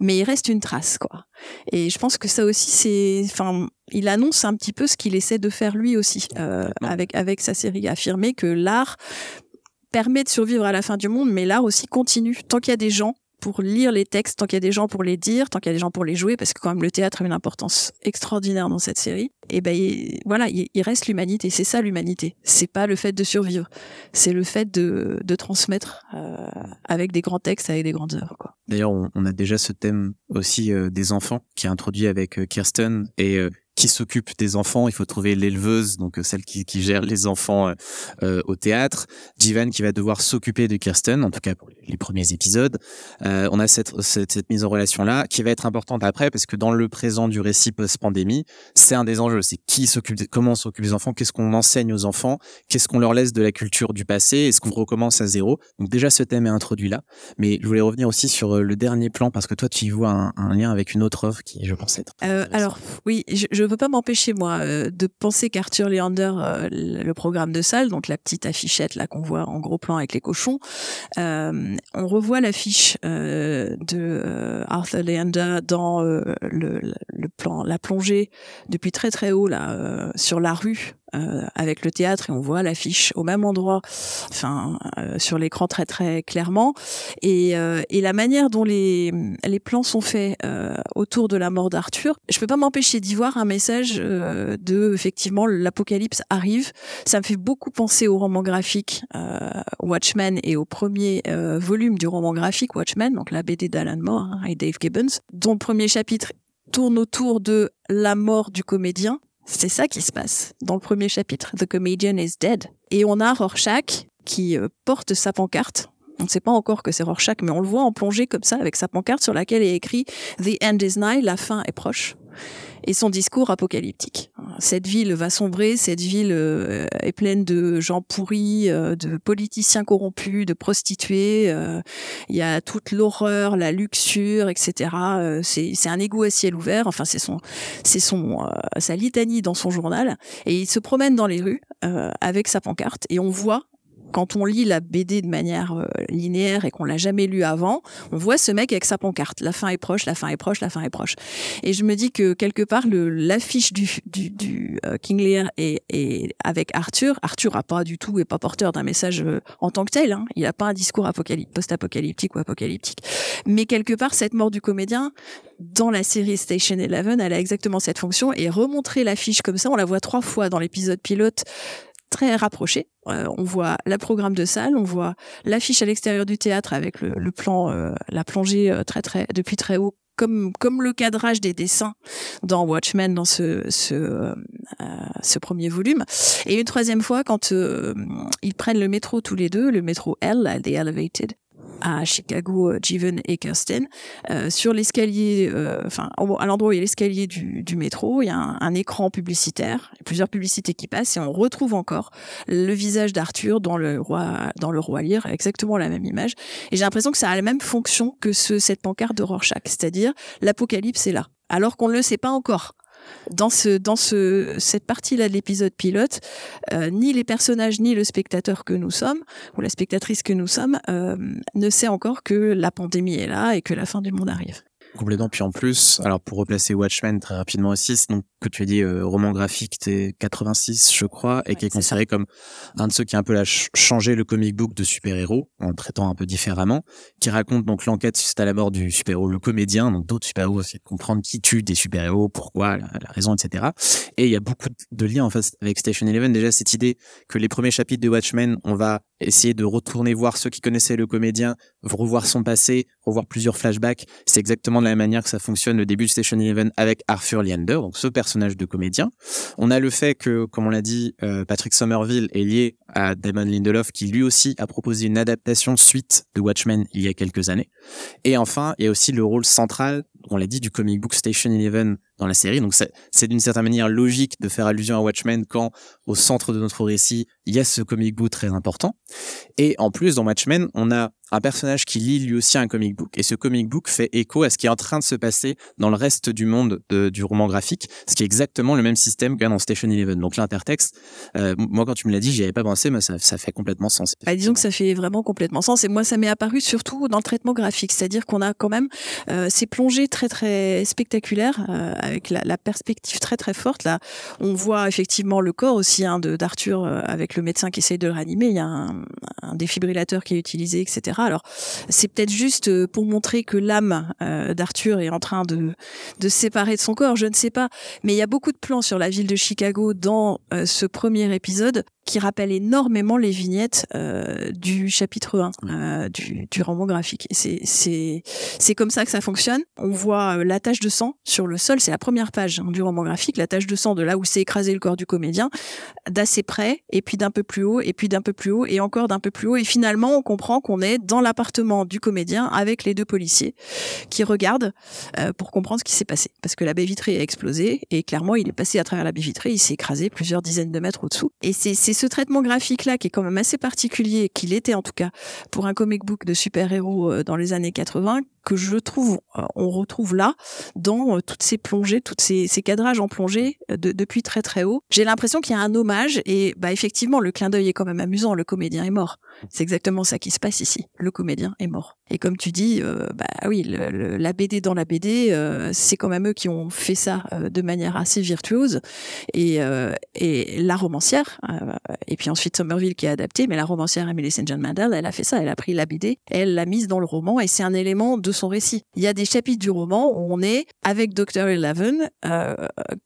mais il reste une trace, quoi. Et je pense que ça aussi, c'est, il annonce un petit peu ce qu'il essaie de faire lui aussi euh, avec avec sa série, affirmer que l'art permet de survivre à la fin du monde, mais l'art aussi continue tant qu'il y a des gens pour lire les textes, tant qu'il y a des gens pour les dire, tant qu'il y a des gens pour les jouer, parce que quand même le théâtre a une importance extraordinaire dans cette série. Et ben il- voilà, il, il reste l'humanité. C'est ça l'humanité. C'est pas le fait de survivre, c'est le fait de, de transmettre euh, avec des grands textes, avec des grandes œuvres. D'ailleurs, on, on a déjà ce thème aussi euh, des enfants qui est introduit avec euh, Kirsten et qui s'occupe des enfants. Il faut trouver l'éleveuse, donc euh, celle qui, qui gère les enfants euh, euh, au théâtre. Jivan qui va devoir s'occuper de Kirsten, en tout cas pour les premiers épisodes. Euh, on a cette, cette, cette mise en relation là qui va être importante après parce que dans le présent du récit post-pandémie, c'est un des enjeux. C'est qui s'occupe, comment on s'occupe des enfants, qu'est-ce qu'on enseigne aux enfants, qu'est-ce qu'on leur laisse de la culture du passé, est-ce qu'on recommence à zéro. Donc déjà ce thème est introduit là. Mais je voulais revenir aussi sur euh, le dernier plan parce que toi tu y vois un, un lien avec une autre œuvre qui, je pense, être. Euh, alors oui, je ne peux pas m'empêcher moi euh, de penser qu'Arthur Leander, le le programme de salle, donc la petite affichette là qu'on voit en gros plan avec les cochons, euh, on revoit l'affiche euh, de euh, Arthur Leander dans euh, le, le- plan, la plongée depuis très très haut là euh, sur la rue. Euh, avec le théâtre et on voit l'affiche au même endroit, enfin euh, sur l'écran très très clairement et, euh, et la manière dont les, les plans sont faits euh, autour de la mort d'Arthur, je peux pas m'empêcher d'y voir un message euh, de effectivement l'apocalypse arrive. Ça me fait beaucoup penser au roman graphique euh, Watchmen et au premier volume du roman graphique Watchmen, donc la BD d'Alan Moore hein, et Dave Gibbons, dont le premier chapitre tourne autour de la mort du comédien. C'est ça qui se passe dans le premier chapitre. The comedian is dead. Et on a Rorschach qui euh, porte sa pancarte on ne sait pas encore que c'est Rorschach, mais on le voit en plongée comme ça avec sa pancarte sur laquelle est écrit The end is nigh, la fin est proche. Et son discours apocalyptique. Cette ville va sombrer, cette ville euh, est pleine de gens pourris, euh, de politiciens corrompus, de prostituées. euh, Il y a toute l'horreur, la luxure, etc. C'est un égout à ciel ouvert. Enfin, c'est son, c'est son, sa litanie dans son journal. Et il se promène dans les rues avec sa pancarte et on voit quand on lit la BD de manière euh, linéaire et qu'on l'a jamais lu avant, on voit ce mec avec sa pancarte. La fin est proche, la fin est proche, la fin est proche. Et je me dis que quelque part, l'affiche du, euh, King Lear est avec Arthur. Arthur a pas du tout est pas porteur d'un message euh, en tant que tel. Hein. Il a pas un discours apocalyptique, post-apocalyptique ou apocalyptique. Mais quelque part, cette mort du comédien dans la série Station Eleven, elle a exactement cette fonction et remontrer l'affiche comme ça, on la voit trois fois dans l'épisode pilote très rapproché. Euh, on voit la programme de salle, on voit l'affiche à l'extérieur du théâtre avec le, plan, euh, la plongée euh, très très depuis très haut, comme comme le cadrage des dessins dans Watchmen dans ce ce, ce premier volume. Et une troisième fois quand ils prennent le métro tous les deux, le métro L, The Elevated à Chicago, euh, Jeevan et Kirsten, euh, sur l'escalier, euh, enfin à l'endroit où il y a l'escalier du, métro, il y a un, écran publicitaire, plusieurs publicités qui passent et on retrouve encore le visage d'Arthur dans le roi dans le roi exactement la même image. Et j'ai l'impression que ça a la même fonction que ce, cette pancarte de Rorschach, c'est-à-dire l'apocalypse est là, alors qu'on ne le sait pas encore. Dans ce dans ce cette partie-là de l'épisode pilote, euh, ni les personnages ni le spectateur que nous sommes ou la spectatrice que nous sommes euh, ne sait encore que la pandémie est là et que la fin du monde arrive. Complètement. Puis en plus, alors pour replacer Watchmen très rapidement aussi, donc que tu as dit euh, roman graphique, t'es 86 je crois, et Ouais, qui est considéré comme un de ceux qui a un peu la ch- changé le comic book de super-héros en le traitant un peu différemment, qui raconte donc l'enquête suite à la mort du super-héros, le comédien, donc d'autres super-héros, c'est de comprendre qui tue des super-héros, pourquoi, la, la raison, etc. Et il y a beaucoup de liens en fait avec Station Eleven. Déjà cette idée que les premiers chapitres de Watchmen, on va essayer de retourner voir ceux qui connaissaient le comédien, revoir son passé, revoir plusieurs flashbacks. C'est exactement la manière que ça fonctionne le début de Station Eleven avec Arthur Leander, donc ce personnage de comédien. On a le fait que, comme on l'a dit, euh, Patrick Somerville est lié à Damon Lindelof, qui lui aussi a proposé une adaptation suite de Watchmen il y a quelques années. Et enfin, il y a aussi le rôle central, on l'a dit, du comic book Station Eleven dans la série. Donc c'est d'une certaine manière logique de faire allusion à Watchmen quand au centre de notre récit, il y a ce comic book très important. Et en plus, dans Watchmen, on a un personnage qui lit lui aussi un comic book. Et ce comic book fait écho à ce qui est en train de se passer dans le reste du monde de- du roman graphique, ce qui est exactement le même système qu'il y a dans Station Eleven. Donc l'intertexte, euh, moi quand tu me l'as dit, j'y avais pas pensé, mais ça, ça fait complètement sens. Bah, disons que ça fait vraiment complètement sens. Et moi, ça m'est apparu surtout dans le traitement graphique, c'est-à-dire qu'on a quand même euh, ces plongées très très spectaculaires euh, avec la, la perspective très très forte. Là, on voit effectivement le corps aussi hein, d'Arthur euh, avec le médecin qui essaye de le réanimer. Il y a un, un défibrillateur qui est utilisé, etc. Alors, c'est peut-être juste euh, pour montrer que l'âme euh, d'Arthur est en train de de se séparer de son corps. Je ne sais pas, mais il y a beaucoup de plans sur la ville de Chicago dans euh, ce premier épisode qui rappellent énormément les vignettes euh, du chapitre 1 euh, du, du roman graphique. C'est comme ça que ça fonctionne. On voit euh, la tache de sang sur le sol, c'est la première page hein, du roman graphique, la tache de sang de là où s'est écrasé le corps du comédien, d'assez près, et puis d'un peu plus haut, et puis d'un peu plus haut, et encore d'un peu plus haut, et finalement on comprend qu'on est dans l'appartement du comédien avec les deux policiers qui regardent euh, pour comprendre ce qui s'est passé. Parce que la baie vitrée a explosé, et clairement il est passé à travers la baie vitrée, il s'est écrasé plusieurs dizaines de mètres au-dessous. Et c'est ce traitement graphique-là qui est quand même assez particulier, qu'il était en tout cas pour un comic book de super-héros euh, dans les années 80, que je trouve, euh, on retrouve là, dans euh, toutes ces plongées, toutes ces, cadrages en plongée euh, de- depuis très très haut. J'ai l'impression qu'il y a un hommage, et bah effectivement, le clin d'œil est quand même amusant, le comédien est mort. C'est exactement ça qui se passe ici. Le comédien est mort. Et comme tu dis, bah oui, le- la BD dans la BD, c'est quand même eux qui ont fait ça de manière assez virtuose. Et, la romancière, et puis ensuite Somerville qui a adapté, mais la romancière Emily St. John Mandel, elle a fait ça, elle a pris la BD, elle l'a mise dans le roman, et c'est un élément de son récit. Il y a des chapitres du roman où on est avec Dr. Eleven, euh,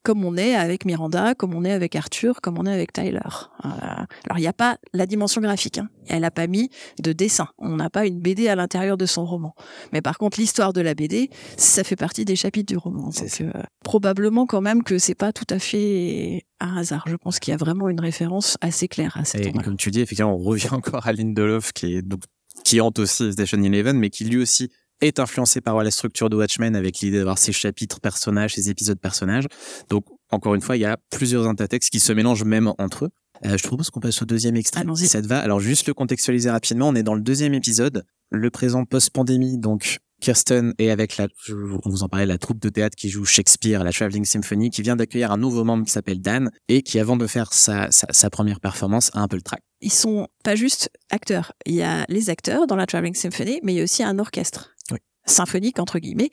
comme on est avec Miranda, comme on est avec Arthur, comme on est avec Tyler. Euh, alors il n'y a pas la dimension graphique, hein. elle n'a pas mis de dessin, on n'a pas une BD à l'intérieur de son roman. Mais par contre l'histoire de la BD, ça fait partie des chapitres du roman. Donc, euh, probablement quand même que c'est pas tout à fait un hasard. Je pense qu'il y a vraiment une référence assez claire à cet Et comme tu dis, effectivement, on revient encore à Lindelof qui est donc qui hante aussi Station Eleven, mais qui lui aussi est influencé par la structure de Watchmen avec l'idée d'avoir ses chapitres personnages, ses épisodes personnages. Donc, encore une fois, il y a plusieurs intertextes qui se mélangent même entre eux. Euh, je propose qu'on passe au deuxième extrait, Allons-y. si ça te va. Alors, juste le contextualiser rapidement, on est dans le deuxième épisode, le présent post-pandémie, donc Kirsten est avec la, on vous en parlait, la troupe de théâtre qui joue Shakespeare, la Traveling Symphony, qui vient d'accueillir un nouveau membre qui s'appelle Dan et qui, avant de faire sa, sa, sa première performance, a un peu le trac. Ils sont pas juste acteurs. Il y a les acteurs dans la Traveling Symphony, mais il y a aussi un orchestre. Symphonique entre guillemets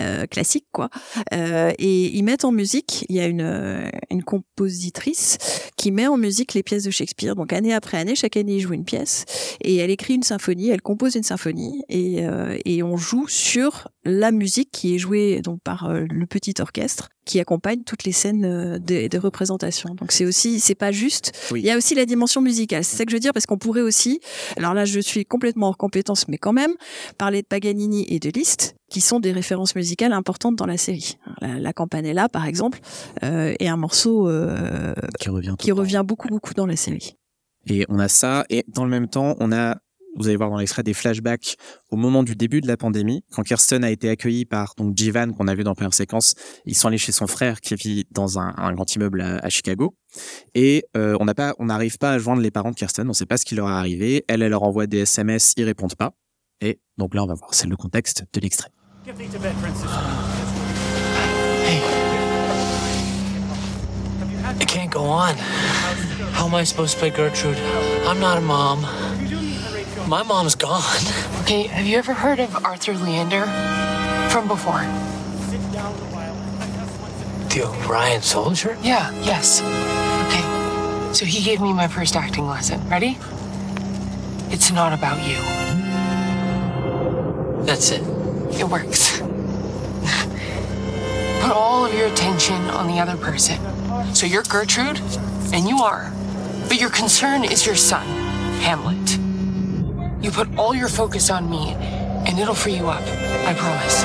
euh, classique quoi. Euh, et ils mettent en musique il y a une euh, une compositrice qui met en musique les pièces de Shakespeare. Donc année après année chaque année il joue une pièce et elle écrit une symphonie elle compose une symphonie et euh, et on joue sur la musique qui est jouée donc par euh, le petit orchestre qui accompagne toutes les scènes euh, des, des représentations donc c'est aussi c'est pas juste Oui. il y a aussi la dimension musicale c'est ça que je veux dire parce qu'on pourrait aussi alors là je suis complètement hors compétence mais quand même parler de Paganini et de Liszt, qui sont des références musicales importantes dans la série. La, la Campanella, par exemple, euh, est un morceau euh, Qui revient. qui revient beaucoup, beaucoup dans la série. Et on a ça, et dans le même temps, on a, vous allez voir dans l'extrait, des flashbacks au moment du début de la pandémie, quand Kirsten a été accueillie par donc Jivan, qu'on a vu dans la première séquence. Ils sont allés chez son frère qui vit dans un, un grand immeuble à, à Chicago. Et euh, on n'a pas, on n'arrive pas à joindre les parents de Kirsten. On ne sait pas ce qui leur est arrivé. Elle, elle leur envoie des SMS, ils répondent pas. Et donc là, on va voir. C'est le contexte de l'extrait. It can't go on. How am I supposed to play Gertrude? I'm not a mom. My mom's gone. Okay, have you ever heard of Arthur Leander? From before. The Orion soldier? Yeah, yes. Okay, so he gave me my first acting lesson. Ready? It's not about you. That's it. It works. Put all of your attention on the other person. So you're Gertrude, and you are. But your concern is your son, Hamlet. You put all your focus on me, and it'll free you up. I promise.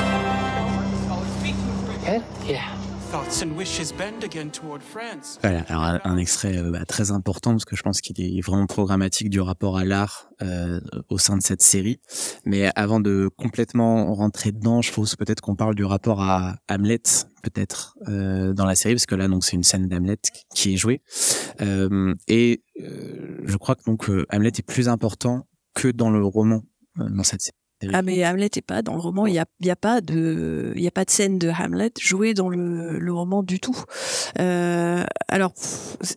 Yeah. Thoughts and wishes bend again toward France. Voilà, alors un, un extrait euh, bah, très important parce que je pense qu'il est vraiment programmatique du rapport à l'art euh, au sein de cette série. Mais avant de complètement rentrer dedans, je pense peut-être qu'on parle du rapport à Hamlet, peut-être euh, dans la série, parce que là donc c'est une scène d'Hamlet qui est jouée. Euh, et euh, je crois que donc euh, Hamlet est plus important que dans le roman euh, dans cette série. Ah mais Hamlet est pas dans le roman, il y a, a pas de il a pas de scène de Hamlet jouée dans le, le roman du tout. Euh, alors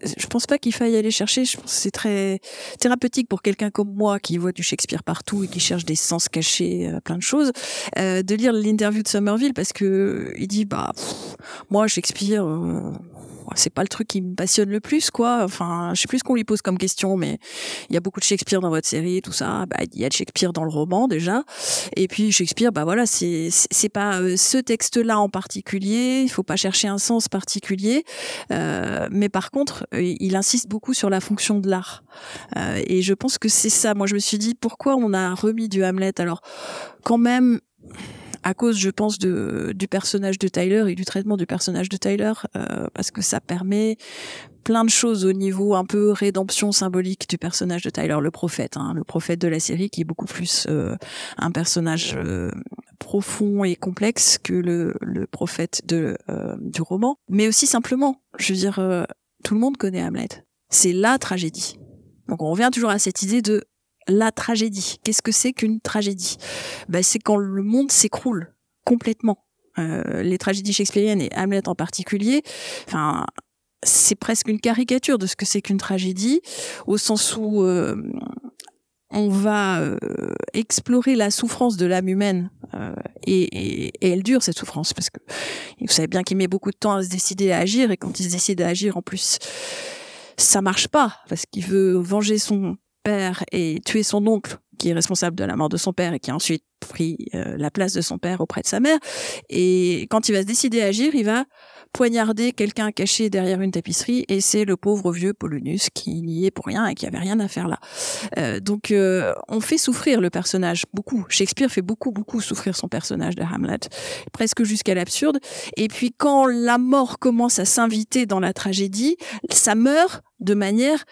je pense pas qu'il faille aller chercher, je pense c'est très thérapeutique pour quelqu'un comme moi qui voit du Shakespeare partout et qui cherche des sens cachés à plein de choses euh, de lire l'interview de Somerville parce que il dit bah moi Shakespeare euh, c'est pas le truc qui me passionne le plus quoi enfin je sais plus ce qu'on lui pose comme question mais il y a beaucoup de Shakespeare dans votre série tout ça bah il y a de Shakespeare dans le roman déjà et puis Shakespeare, bah voilà, c'est c'est pas euh, ce texte-là en particulier. Il faut pas chercher un sens particulier, Euh, mais par contre, euh, il insiste beaucoup sur la fonction de l'art. Et je pense que c'est ça. Moi, je me suis dit pourquoi on a remis du Hamlet? Alors, quand même. À cause, je pense, de, du personnage de Tyler et du traitement du personnage de Tyler, euh, parce que ça permet plein de choses au niveau un peu rédemption symbolique du personnage de Tyler, le prophète, hein, le prophète de la série, qui est beaucoup plus euh, un personnage euh, profond et complexe que le, le prophète de, euh, du roman, mais aussi simplement, je veux dire, euh, tout le monde connaît Hamlet. C'est la tragédie. Donc on revient toujours à cette idée de la tragédie. Qu'est-ce que c'est qu'une tragédie? Ben, C'est quand le monde s'écroule complètement. Euh, les tragédies shakespeariennes et Hamlet en particulier, enfin, c'est presque une caricature de ce que c'est qu'une tragédie, au sens où euh, on va euh, explorer la souffrance de l'âme humaine euh, et, et, et elle dure cette souffrance parce que vous savez bien qu'il met beaucoup de temps à se décider à agir et quand il se décide à agir en plus ça marche pas parce qu'il veut venger son et tuer son oncle qui est responsable de la mort de son père et qui a ensuite pris euh, la place de son père auprès de sa mère et quand il va se décider à agir il va poignarder quelqu'un caché derrière une tapisserie et c'est le pauvre vieux Polonius qui n'y est pour rien et qui avait rien à faire là. Euh, donc euh, on fait souffrir le personnage beaucoup. Shakespeare fait beaucoup beaucoup souffrir son personnage de Hamlet, presque jusqu'à l'absurde. Et puis quand la mort commence à s'inviter dans la tragédie, ça meurt de manière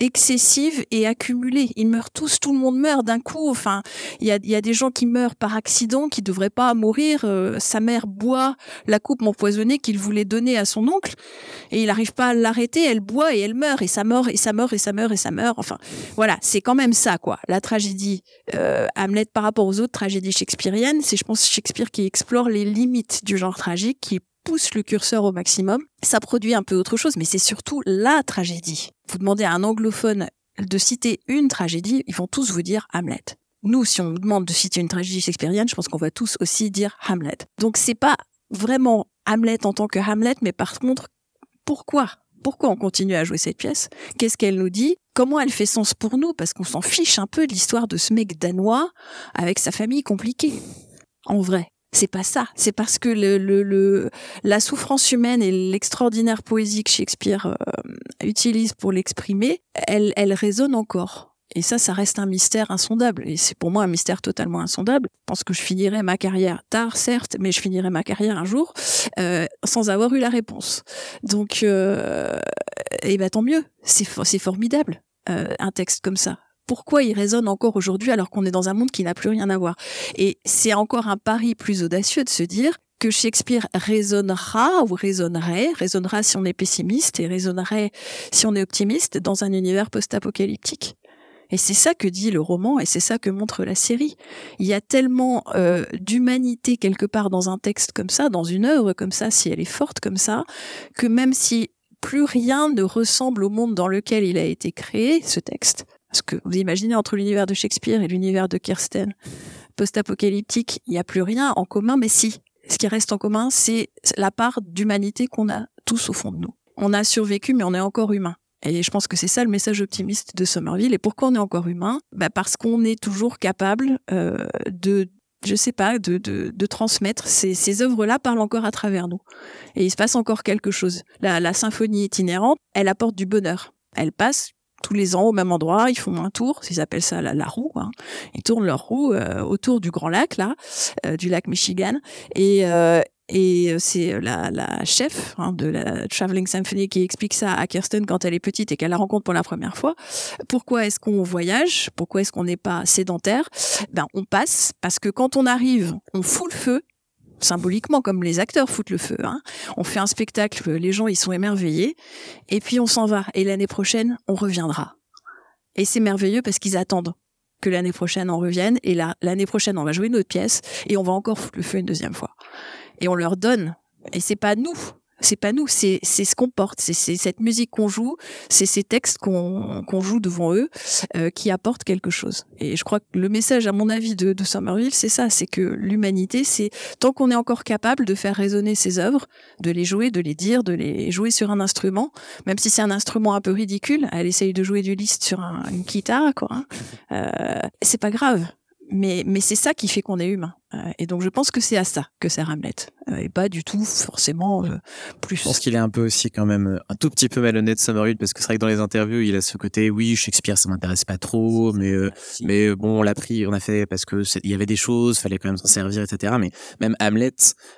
excessive et accumulée. Ils meurent tous, tout le monde meurt d'un coup. Enfin, il y a, y a, des gens qui meurent par accident, qui devraient pas mourir. Euh, sa mère boit la coupe empoisonnée qu'il voulait donner à son oncle et il n'arrive pas à l'arrêter. Elle boit et elle meurt et ça meurt et ça meurt et ça meurt et ça meurt. Enfin, voilà, c'est quand même ça, quoi. La tragédie euh, Hamlet par rapport aux autres tragédies shakespeariennes, c'est, je pense, Shakespeare qui explore les limites du genre tragique, qui pousse le curseur au maximum. Ça produit un peu autre chose, mais c'est surtout la tragédie. Vous demandez à un anglophone de citer une tragédie, ils vont tous vous dire Hamlet. Nous, si on nous demande de citer une tragédie shakespearienne, je pense qu'on va tous aussi dire Hamlet. Donc c'est pas vraiment Hamlet en tant que Hamlet, mais par contre, pourquoi? Pourquoi on continue à jouer cette pièce? Qu'est-ce qu'elle nous dit? Comment elle fait sens pour nous? Parce qu'on s'en fiche un peu de l'histoire de ce mec danois avec sa famille compliquée. En vrai. C'est pas ça. C'est parce que le, le, la souffrance humaine et l'extraordinaire poésie que Shakespeare euh, utilise pour l'exprimer, elle, elle résonne encore. Et ça, ça reste un mystère insondable. Et c'est pour moi un mystère totalement insondable. Je pense que je finirai ma carrière tard, certes, mais je finirai ma carrière un jour euh, sans avoir eu la réponse. Donc, euh, et ben tant mieux. C'est c'est formidable euh, un texte comme ça pourquoi il résonne encore aujourd'hui alors qu'on est dans un monde qui n'a plus rien à voir. Et c'est encore un pari plus audacieux de se dire que Shakespeare résonnera ou résonnerait, résonnera si on est pessimiste et résonnerait si on est optimiste dans un univers post-apocalyptique. Et c'est ça que dit le roman et c'est ça que montre la série. Il y a tellement euh, d'humanité quelque part dans un texte comme ça, dans une œuvre comme ça, si elle est forte comme ça, que même si plus rien ne ressemble au monde dans lequel il a été créé, ce texte, parce que vous imaginez entre l'univers de Shakespeare et l'univers de Kirsten, post-apocalyptique, il n'y a plus rien en commun, mais si. Ce qui reste en commun, c'est la part d'humanité qu'on a tous au fond de nous. On a survécu, mais on est encore humain. Et je pense que c'est ça le message optimiste de Somerville. Et pourquoi on est encore humain? Bah Parce qu'on est toujours capable euh, de, je sais pas, de, de, de transmettre. Ces, ces œuvres-là parlent encore à travers nous. Et il se passe encore quelque chose. La, la symphonie itinérante, elle apporte du bonheur. Elle passe tous les ans au même endroit, ils font un tour, ils appellent ça la, roue. Ils tournent leur roue euh, autour du Grand Lac là, euh, du lac Michigan, et euh, c'est la, la chef hein, de la Traveling Symphony qui explique ça à Kirsten quand elle est petite et qu'elle la rencontre pour la première fois. Pourquoi est-ce qu'on voyage? Pourquoi est-ce qu'on n'est pas sédentaire? Ben on passe parce que quand on arrive, on fout le feu symboliquement comme les acteurs foutent le feu. Hein. On fait un spectacle, les gens ils sont émerveillés, et puis on s'en va. Et l'année prochaine, on reviendra. Et c'est merveilleux parce qu'ils attendent que l'année prochaine on revienne, et l'année prochaine on va jouer une autre pièce, et on va encore foutre le feu une deuxième fois. Et on leur donne. Et c'est pas nous c'est pas nous, c'est ce qu'on porte, c'est cette musique qu'on joue, c'est ces textes qu'on qu'on joue devant eux euh, qui apportent quelque chose. Et je crois que le message, à mon avis, de, de Somerville, c'est ça, c'est que l'humanité, c'est tant qu'on est encore capable de faire résonner ses œuvres, de les jouer, de les dire, de les jouer sur un instrument, même si c'est un instrument un peu ridicule, elle essaye de jouer du liste sur un, une guitare, quoi. Hein, euh, c'est pas grave mais, mais c'est ça qui fait qu'on est humain. Euh, et donc je pense que c'est à ça que sert Hamlet, euh, et pas du tout forcément euh, plus. Je pense qu'il est un peu aussi quand même un tout petit peu malhonnête Summerhill parce que c'est vrai que dans les interviews il a ce côté oui Shakespeare ça m'intéresse pas trop mais mais bon on l'a pris on a fait parce que il y avait des choses fallait quand même s'en servir etc mais même Hamlet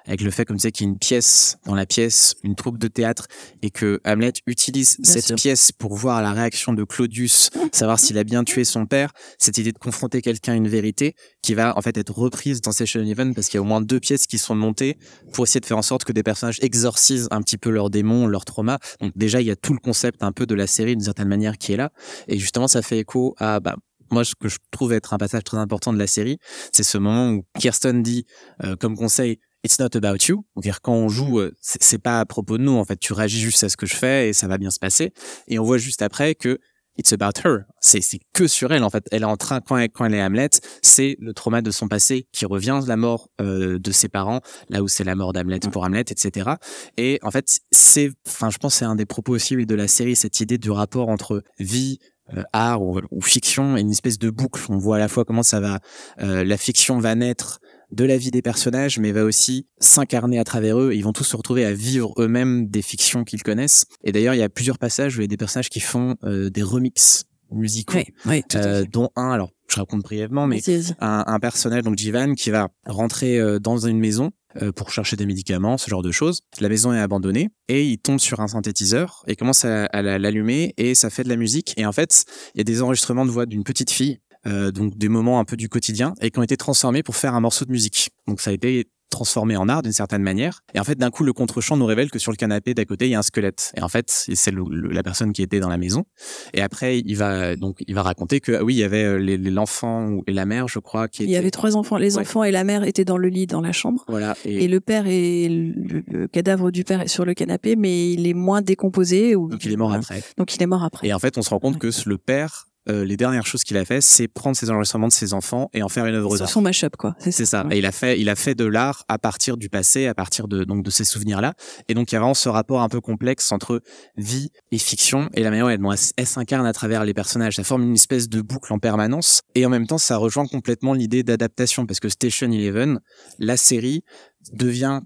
avec le fait comme tu sais qu'il y a une pièce dans la pièce une troupe de théâtre et que Hamlet utilise cette pièce pour voir la réaction de Claudius savoir s'il a bien tué son père cette idée de confronter quelqu'un à une vérité qui va en fait être reprise dans Session Even parce qu'il y a au moins deux pièces qui sont montées pour essayer de faire en sorte que des personnages exorcisent un petit peu leurs démons, leurs traumas. Donc déjà il y a tout le concept un peu de la série d'une certaine manière qui est là et justement ça fait écho à bah, moi ce que je trouve être un passage très important de la série, c'est ce moment où Kirsten dit euh, comme conseil It's not about you. dire quand on joue, euh, c'est pas à propos de nous. En fait, tu réagis juste à ce que je fais et ça va bien se passer. Et on voit juste après que it's about her. C'est que sur elle en fait. Elle est en train quand elle, quand elle est Hamlet, c'est le trauma de son passé qui revient, la mort euh, de ses parents, là où c'est la mort d'Hamlet pour Hamlet, etc. Et en fait, c'est, enfin, je pense c'est un des propos aussi de la série, cette idée du rapport entre vie, euh, art ou, fiction et une espèce de boucle. On voit à la fois comment ça va, euh, la fiction va naître de la vie des personnages, mais va aussi s'incarner à travers eux. Ils vont tous se retrouver à vivre eux-mêmes des fictions qu'ils connaissent. Et d'ailleurs, il y a plusieurs passages où il y a des personnages qui font euh, des remixes musicaux, Oui, oui, euh, dont un, alors je raconte brièvement, mais un, un personnage, donc Jivan, qui va rentrer euh, dans une maison euh, pour chercher des médicaments, ce genre de choses. La maison est abandonnée et il tombe sur un synthétiseur et commence à, à la- l'allumer et ça fait de la musique. Et en fait, il y a des enregistrements de voix d'une petite fille, euh, donc des moments un peu du quotidien, et qui ont été transformés pour faire un morceau de musique. Donc ça a été transformé en art d'une certaine manière. Et en fait, d'un coup, le contre-champ nous révèle que sur le canapé d'à côté, il y a un squelette. Et en fait, c'est la personne qui était dans la maison. Et après, il va donc il va raconter que ah oui, il y avait euh, l'enfant et la mère, je crois, qui Il y avait trois enfants. Les Ouais. enfants et la mère étaient dans le lit, dans la chambre. Voilà. Et le père est le, le cadavre du père est sur le canapé, mais il est moins décomposé. Ou, Donc il est mort après. Donc il est mort après. Et en fait, on se rend compte que le père, euh, les dernières choses qu'il a fait, c'est prendre ses enregistrements de ses enfants et en faire une œuvre d'art. son mash-up, quoi. C'est ça. Et il a fait, il a fait de l'art à partir du passé, à partir de donc de ces souvenirs-là. Et donc il y a vraiment ce rapport un peu complexe entre vie et fiction. Et la manière dont elle s'incarne à travers les personnages. Ça forme une espèce de boucle en permanence. Et en même temps, ça rejoint complètement l'idée d'adaptation parce que Station Eleven, la série, devient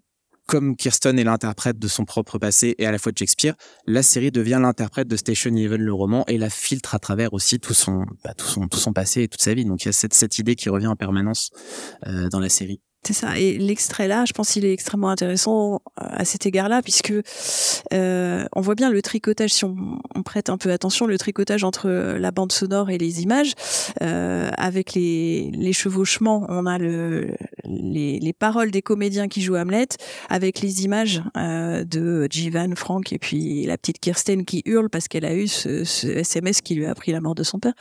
comme Kirsten est l'interprète de son propre passé et à la fois de Shakespeare, la série devient l'interprète de Station Eleven, le roman, et la filtre à travers aussi tout son, bah, tout son, tout son passé et toute sa vie. Donc il y a cette, cette idée qui revient en permanence euh, dans la série. C'est ça. Et l'extrait là, je pense qu'il est extrêmement intéressant euh, à cet égard-là, puisque euh, on voit bien le tricotage, si on, on prête un peu attention, le tricotage entre la bande sonore et les images, euh, avec les, les chevauchements, on a le, les, les paroles des comédiens qui jouent Hamlet, avec les images euh, de Jivan, Frank et puis la petite Kirsten qui hurle parce qu'elle a eu ce, ce SMS qui lui a appris la mort de son père.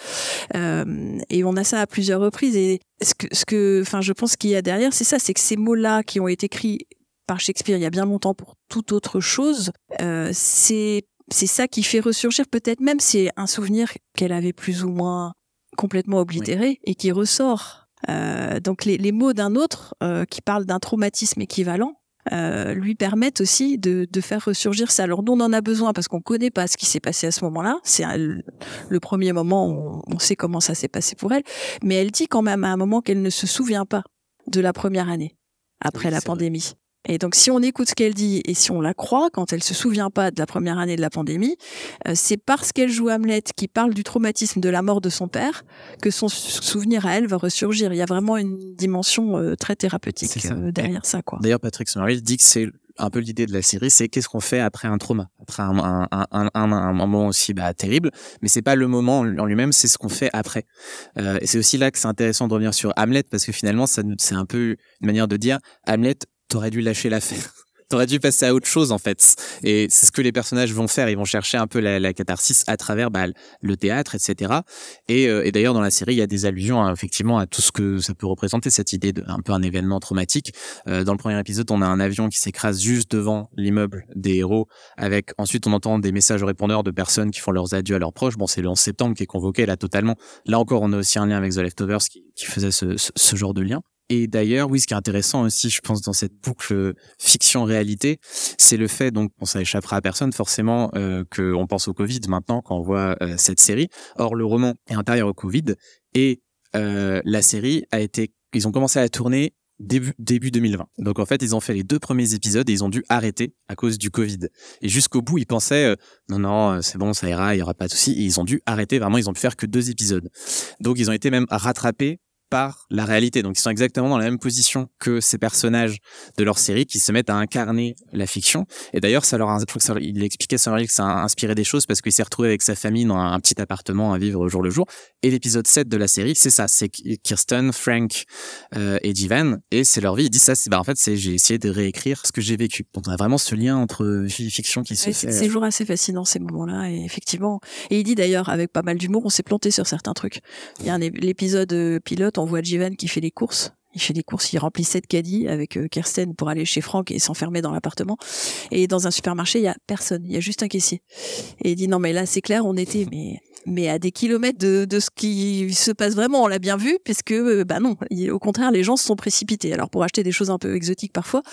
Euh, et on a ça à plusieurs reprises. Et ce que, ce que, enfin, je pense qu'il y a derrière, c'est ça, c'est que ces mots-là qui ont été écrits par Shakespeare il y a bien longtemps pour toute autre chose, euh, c'est c'est ça qui fait ressurgir peut-être même c'est un souvenir qu'elle avait plus ou moins complètement oblitéré et qui ressort. Euh, donc les, les mots d'un autre euh, qui parle d'un traumatisme équivalent euh, lui permettent aussi de, de faire ressurgir ça. Alors nous on en a besoin parce qu'on connaît pas ce qui s'est passé à ce moment-là. C'est le premier moment où on, on sait comment ça s'est passé pour elle, mais elle dit quand même à un moment qu'elle ne se souvient pas de la première année après Oui, la vrai. Et donc, si on écoute ce qu'elle dit et si on la croit quand elle se souvient pas de la première année de la pandémie, euh, c'est parce qu'elle joue Hamlet qui parle du traumatisme de la mort de son père que son sou- souvenir à elle va ressurgir. Il y a vraiment une dimension euh, très thérapeutique ça. euh, derrière ça, quoi. D'ailleurs, Patrick Somerville dit que c'est un peu l'idée de la série, c'est qu'est-ce qu'on fait après un trauma, après un, un, un, un, un- un moment aussi bah, terrible, mais c'est pas le moment en lui-même, c'est ce qu'on fait après. Euh, et c'est aussi là que c'est intéressant de revenir sur Hamlet parce que finalement, c'est un peu une manière de dire Hamlet, t'aurais dû lâcher l'affaire. T'aurais dû passer à autre chose en fait. Et c'est ce que les personnages vont faire. Ils vont chercher un peu la, catharsis à travers bah, le théâtre, etc. Et, euh, et d'ailleurs dans la série, il y a des allusions hein, effectivement à tout ce que ça peut représenter cette idée d'un peu un événement traumatique. Euh, dans le premier épisode, on a un avion qui s'écrase juste devant l'immeuble des héros. Avec ensuite, on entend des messages au répondeur de personnes qui font leurs adieux à leurs proches. Bon, c'est le 11 septembre qui est convoqué là totalement. Là encore, on a aussi un lien avec The Leftovers qui, faisait ce genre de lien. Et d'ailleurs, oui, ce qui est intéressant aussi, je pense, dans cette boucle fiction-réalité, c'est le fait, donc, bon, ça échappera à personne forcément, euh, qu'on pense au Covid maintenant quand on voit euh, cette série. Or, le roman est intérieur au Covid et euh, la série a été, ils ont commencé à tourner début, début 2020. Donc en fait, ils ont fait les deux premiers épisodes et ils ont dû arrêter à cause du Covid. Et jusqu'au bout, ils pensaient euh, non non, euh, c'est bon, ça ira, il y aura pas de souci. Ils ont dû arrêter. Vraiment, ils ont pu faire que deux épisodes. Donc ils ont été même rattrapés par la réalité. Donc ils sont exactement dans la même position que ces personnages de leur série qui se mettent à incarner la fiction. Et d'ailleurs, ça leur a, je crois que ça, il expliquait ça, que ça a inspiré des choses parce qu'il s'est retrouvé avec sa famille dans un, petit appartement à vivre au jour le jour. Et l'épisode 7 de la série, c'est ça, c'est Kirsten, Frank euh, et Jivan et c'est leur vie. Il dit ça, c'est bah en fait c'est j'ai essayé de réécrire ce que j'ai vécu. Donc on a vraiment ce lien entre vie et fiction qui se fait. c'est toujours assez fascinant ces moments-là, et effectivement. Et il dit d'ailleurs, avec pas mal d'humour, on s'est planté sur certains trucs. Il y a un l'épisode euh, pilote, on voit Jivan qui fait les courses. Il fait des courses, il remplit sept caddies avec euh, Kirsten pour aller chez Franck et s'enfermer dans l'appartement. Et dans un supermarché, il y a personne, il y a juste un caissier. Et il dit non mais là c'est clair, on était mais mais à des kilomètres de, de ce qui se passe vraiment, on l'a bien vu, parce que euh, bah non, au contraire les gens se sont précipités. Alors pour acheter des choses un peu exotiques parfois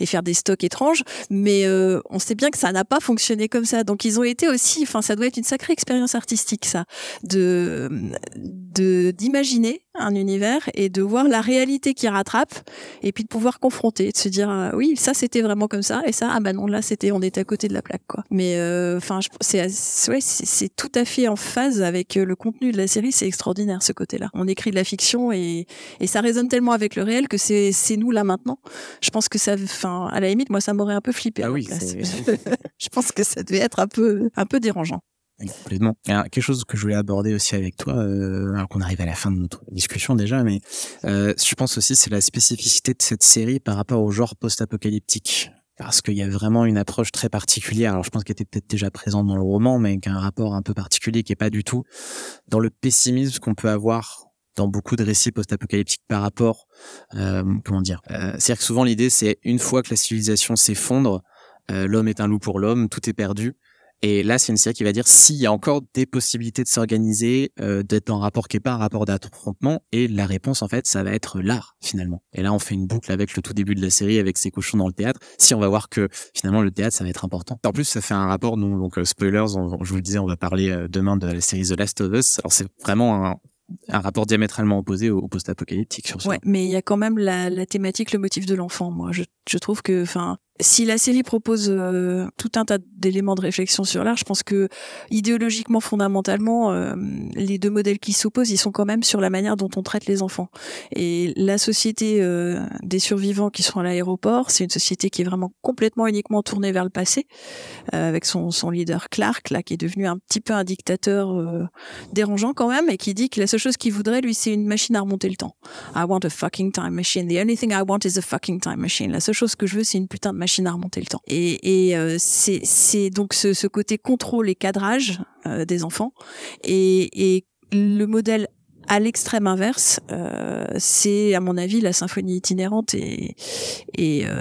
et faire des stocks étranges, mais euh, on sait bien que ça n'a pas fonctionné comme ça. Donc ils ont été aussi, enfin ça doit être une sacrée expérience artistique ça, de de d'imaginer un univers et de voir la réalité qui rattrape et puis de pouvoir confronter, de se dire euh, oui ça c'était vraiment comme ça et ça ah bah non là c'était on était à côté de la plaque quoi. Mais euh, enfin c'est ouais, c'est tout à fait en phase avec euh, le contenu de la série, c'est extraordinaire ce côté-là. On écrit de la fiction et et ça résonne tellement avec le réel que c'est c'est nous là maintenant. Je pense que ça enfin à la limite moi ça m'aurait un peu flippé. Ah oui, je pense que ça devait être un peu un peu dérangeant. Complètement. Alors, quelque chose que je voulais aborder aussi avec toi, euh, alors qu'on arrive à la fin de notre discussion déjà, mais euh, je pense aussi c'est la spécificité de cette série par rapport au genre post-apocalyptique. Parce qu'il y a vraiment une approche très particulière. Alors je pense qu'elle était peut-être déjà présente dans le roman, mais qui a un rapport un peu particulier qui est pas du tout dans le pessimisme qu'on peut avoir dans beaucoup de récits post-apocalyptiques par rapport, euh, comment dire, euh, c'est-à-dire que souvent l'idée c'est une fois que la civilisation s'effondre, euh, l'homme est un loup pour l'homme, tout est perdu. Et là, c'est une série qui va dire s'il y a encore des possibilités de s'organiser, euh, d'être un rapport qui est pas un rapport d'affrontement. Et la réponse, en fait, ça va être l'art, finalement. Et là, on fait une boucle avec le tout début de la série, avec ces cochons dans le théâtre. Si on va voir que, finalement, le théâtre, ça va être important. En plus, ça fait un rapport, nous, donc, euh, spoilers, on- je vous le disais, on va parler euh, demain de la série The Last of Us. Alors, c'est vraiment un, un rapport diamétralement opposé au, au post-apocalyptique sur ça. Ouais, mais il y a quand même la, la thématique, le motif de l'enfant. Moi, je, je trouve que, enfin, si la série propose euh, tout un tas d'éléments de réflexion sur l'art, je pense que idéologiquement, fondamentalement, euh, les deux modèles qui s'opposent, ils sont quand même sur la manière dont on traite les enfants. Et la société euh, des survivants qui sont à l'aéroport, c'est une société qui est vraiment complètement uniquement tournée vers le passé, avec son, son leader Clark, là, qui est devenu un petit peu un dictateur dérangeant quand même, et qui dit que la seule chose qu'il voudrait, lui, c'est une machine à remonter le temps. I want a fucking time machine. The only thing I want is a fucking time machine. La seule chose que je veux, c'est une putain de machine à remonter le temps. Et, euh, c'est donc ce, côté contrôle et cadrage euh, des enfants. Et, le modèle à l'extrême inverse, euh, c'est à mon avis la symphonie itinérante et,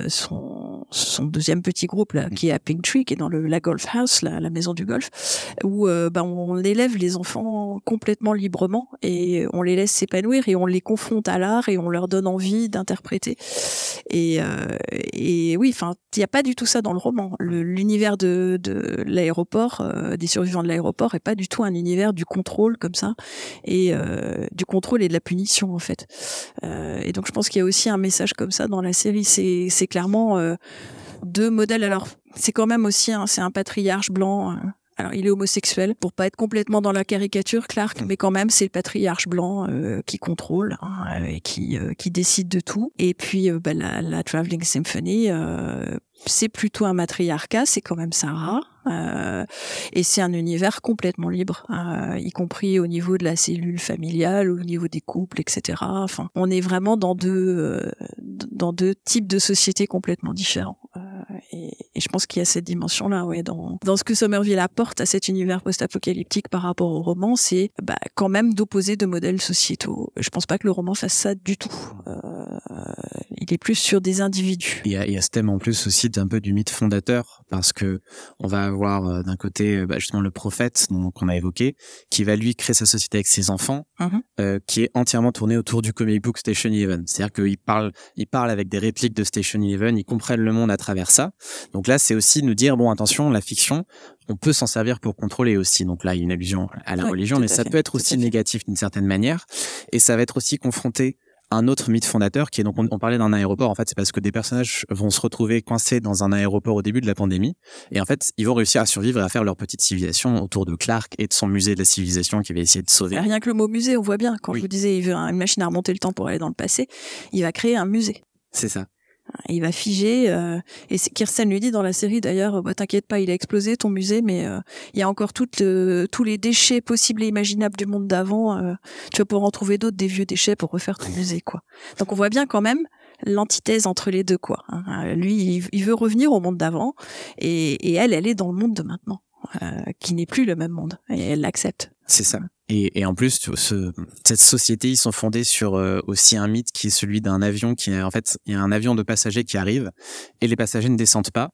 son, son deuxième petit groupe là, qui est à Pink Tree, qui est dans le, la Golf House, la, la maison du golf, où euh, bah, on élève les enfants complètement librement et on les laisse s'épanouir et on les confronte à l'art et on leur donne envie d'interpréter. Et, euh, et oui, enfin, il n'y a pas du tout ça dans le roman. Le- L'univers de, de l'aéroport, euh, des survivants de l'aéroport, est pas du tout un univers du contrôle comme ça et euh, du contrôle et de la punition en fait. Euh, et donc je pense qu'il y a aussi un message comme ça dans la série. C'est c'est clairement euh, deux modèles. Alors c'est quand même aussi un, c'est un patriarche blanc. euh, alors, il est homosexuel pour pas être complètement dans la caricature, Clark, mais quand même, c'est le patriarche blanc euh, qui contrôle hein, et qui euh, qui décide de tout. Et puis, euh, bah, la, la Traveling Symphony, euh, c'est plutôt un matriarcat, c'est quand même Sarah. euh, et c'est un univers complètement libre, euh, y compris au niveau de la cellule familiale, au niveau des couples, etc. Enfin, on est vraiment dans deux euh, dans deux types de sociétés complètement différents. Euh, et, et je pense qu'il y a cette dimension-là, ouais, dans, dans ce que Somerville apporte à cet univers post-apocalyptique par rapport au roman, c'est bah, quand même d'opposer deux modèles sociétaux. Je pense pas que le roman fasse ça du tout. Euh, il est plus sur des individus. Il y, a, il y a ce thème en plus aussi d'un peu du mythe fondateur parce que on va avoir euh, d'un côté euh, bah, justement le prophète qu'on a évoqué qui va lui créer sa société avec ses enfants Mhm. euh, qui est entièrement tourné autour du comic book Station Eleven c'est-à-dire qu'il parle il parle avec des répliques de Station Eleven ils comprennent le monde à travers ça donc là c'est aussi nous dire bon attention la fiction on peut s'en servir pour contrôler aussi. Donc là il y a une allusion à la religion mais ça fait, peut être aussi négatif d'une certaine manière. Et ça va être aussi confronté un autre mythe fondateur qui est donc on, on parlait d'un aéroport. En fait c'est parce que des personnages vont se retrouver coincés dans un aéroport au début de la pandémie. Et en fait ils vont réussir à survivre et à faire leur petite civilisation autour de Clark et de son musée de la civilisation qui va essayer de sauver. Rien que le mot musée, on voit bien. Quand Oui. je vous disais, il veut une machine à remonter le temps pour aller dans le passé, il va créer un musée. c'est ça Il va figer. euh, et Kirsten lui dit dans la série d'ailleurs, bah, t'inquiète pas, il a explosé ton musée, mais euh, il y a encore tous les déchets possibles et imaginables du monde d'avant. euh, tu vas pouvoir en trouver d'autres, des vieux déchets pour refaire ton musée, quoi. Donc on voit bien quand même l'antithèse entre les deux, quoi. hein. Euh, Lui, il, il veut revenir au monde d'avant, et, et elle, elle est dans le monde de maintenant, euh, qui n'est plus le même monde, et elle l'accepte. C'est ça. Et, et en plus, ce, cette société, ils sont fondés sur euh, aussi un mythe qui est celui d'un avion qui est, en fait, il y a un avion de passagers qui arrive et les passagers ne descendent pas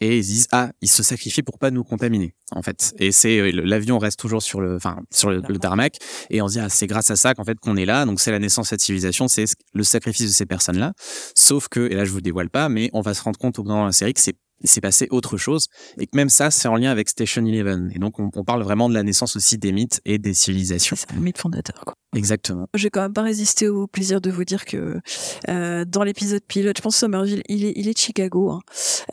et ils se disent ah ils se sacrifient pour pas nous contaminer en fait. Et c'est euh, l'avion reste toujours sur le enfin sur le, le tarmac et on se dit ah c'est grâce à ça qu'en fait qu'on est là. Donc c'est la naissance de cette civilisation c'est le sacrifice de ces personnes là sauf que et là je vous le dévoile pas mais on va se rendre compte au bout de la série que c'est il s'est passé autre chose, et que même ça, c'est en lien avec Station Eleven. Et donc, on, on parle vraiment de la naissance aussi des mythes et des civilisations. C'est un mythe fondateur. Quoi. Exactement. J'ai quand même pas résisté au plaisir de vous dire que euh, dans l'épisode pilote, je pense que Somerville, il est, il est de Chicago. Hein.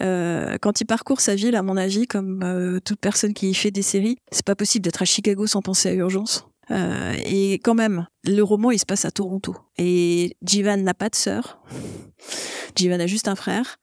Euh, quand il parcourt sa ville, à mon avis, comme euh, toute personne qui fait des séries, c'est pas possible d'être à Chicago sans penser à Urgence. Euh, et quand même, le roman, il se passe à Toronto. Et Jivan n'a pas de sœur. Jivan a juste un frère.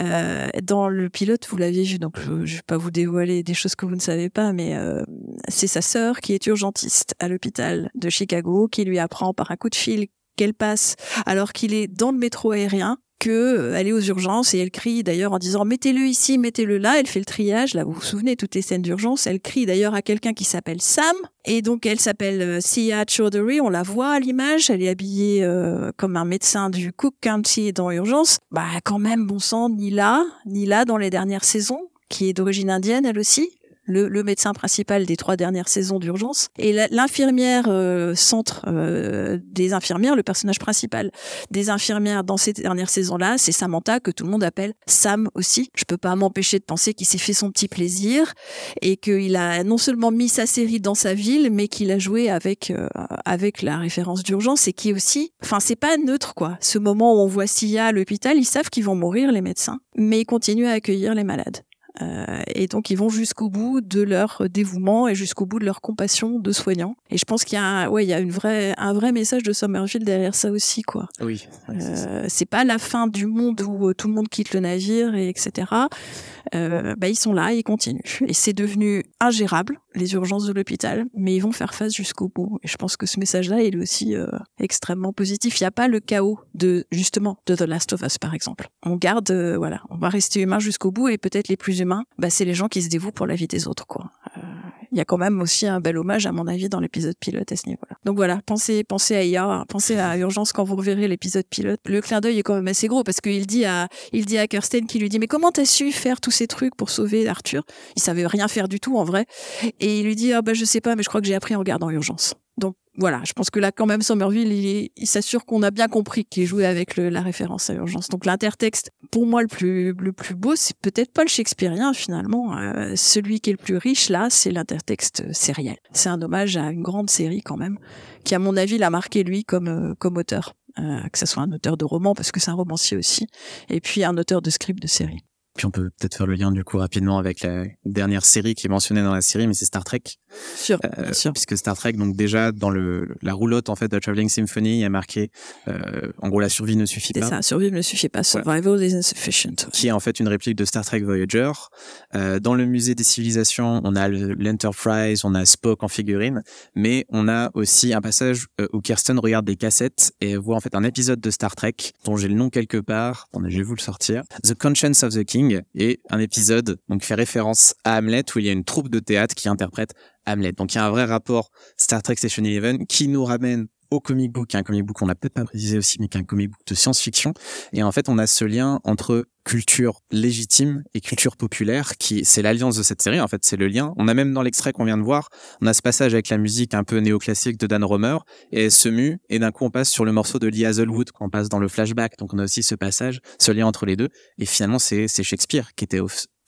Euh, dans le pilote, vous l'avez vu, donc je, je vais pas vous dévoiler des choses que vous ne savez pas, mais euh, c'est sa sœur qui est urgentiste à l'hôpital de Chicago, qui lui apprend par un coup de fil qu'elle passe alors qu'il est dans le métro aérien que euh, elle est aux urgences et elle crie d'ailleurs en disant mettez-le ici, mettez-le là. Elle fait le triage. Là, vous vous souvenez toutes les scènes d'urgence. Elle crie d'ailleurs à quelqu'un qui s'appelle Sam et donc elle s'appelle euh, Sia Chaudhary. On la voit à l'image. Elle est habillée euh, comme un médecin du Cook County dans urgence. Bah quand même, bon sang, ni là, ni là dans les dernières saisons, qui est d'origine indienne elle aussi le, le, médecin principal des trois dernières saisons d'urgence, et l'infirmière euh, centre euh, des infirmières, le personnage principal des infirmières dans ces dernières saisons-là, c'est Samantha, que tout le monde appelle Sam aussi. Je peux pas m'empêcher de penser qu'il s'est fait son petit plaisir, et qu'il a non seulement mis sa série dans sa ville, mais qu'il a joué avec, euh, avec la référence d'urgence, et qui aussi, enfin c'est pas neutre quoi. Ce moment où on voit Sia à l'hôpital, ils savent qu'ils vont mourir les médecins, mais ils continuent à accueillir les malades. Euh, et donc ils vont jusqu'au bout de leur dévouement et jusqu'au bout de leur compassion de soignants. Et je pense qu'il y a, un, ouais, il y a une vraie, un vrai message de Somerville derrière ça aussi, quoi. Oui. Euh, c'est pas la fin du monde où euh, tout le monde quitte le navire et etc. Euh, bah, ils sont là, ils continuent. Et c'est devenu ingérable les urgences de l'hôpital, mais ils vont faire face jusqu'au bout. Et je pense que ce message-là, il est aussi extrêmement positif. Il n'y a pas le chaos de justement de The Last of Us par exemple. On garde, voilà, on va rester humain jusqu'au bout et peut-être les plus bah, c'est les gens qui se dévouent pour la vie des autres, quoi. Euh, il y a quand même aussi un bel hommage, à mon avis, dans l'épisode pilote à ce niveau-là. Donc voilà, pensez, pensez à IA, pensez à Urgence quand vous reverrez l'épisode pilote. Le clin d'œil est quand même assez gros parce qu'il dit à, il dit à Kirsten qui lui dit, mais comment t'as su faire tous ces trucs pour sauver Arthur? Il savait rien faire du tout, en vrai. Et il lui dit, ah bah, je sais pas, mais je crois que j'ai appris en regardant Urgence. Donc voilà, je pense que là quand même Somerville, il, il s'assure qu'on a bien compris qu'il jouait avec la référence à urgence. Donc l'intertexte, pour moi le plus le plus beau, c'est peut-être pas le shakespearien finalement. Euh, celui qui est le plus riche là, c'est l'intertexte sériel. C'est un hommage à une grande série quand même, qui à mon avis l'a marqué lui comme euh, comme auteur. Euh, que ce soit un auteur de roman parce que c'est un romancier aussi, et puis un auteur de script de série. Puis on peut peut-être faire le lien du coup rapidement avec la dernière série qui est mentionnée dans la série, mais c'est Star Trek. Sûr, euh, sûr. Puisque Star Trek, donc déjà dans le la roulotte en fait de Traveling Symphony, il y a marqué euh, en gros la survie ne suffit pas. C'est ça, survivre ne suffit pas. Survival voilà. is insufficient. Qui est en fait une réplique de Star Trek Voyager. Euh, dans le musée des civilisations, on a l'Enterprise, on a Spock en figurine, mais on a aussi un passage euh, où Kirsten regarde des cassettes et voit en fait un épisode de Star Trek dont j'ai le nom quelque part. Attendez, je vais vous le sortir. The Conscience of the King et un épisode donc fait référence à Hamlet où il y a une troupe de théâtre qui interprète Hamlet. Donc il y a un vrai rapport Star Trek Station Eleven qui nous ramène au comic book, un comic book qu'on n'a peut-être pas précisé aussi, mais qui est un comic book de science-fiction. Et en fait, on a ce lien entre culture légitime et culture populaire qui c'est l'alliance de cette série en fait c'est le lien on a même dans l'extrait qu'on vient de voir on a ce passage avec la musique un peu néoclassique de Dan Romer et elle se mue et d'un coup on passe sur le morceau de Lee Hazelwood quand on passe dans le flashback donc on a aussi ce passage ce lien entre les deux et finalement c'est Shakespeare qui était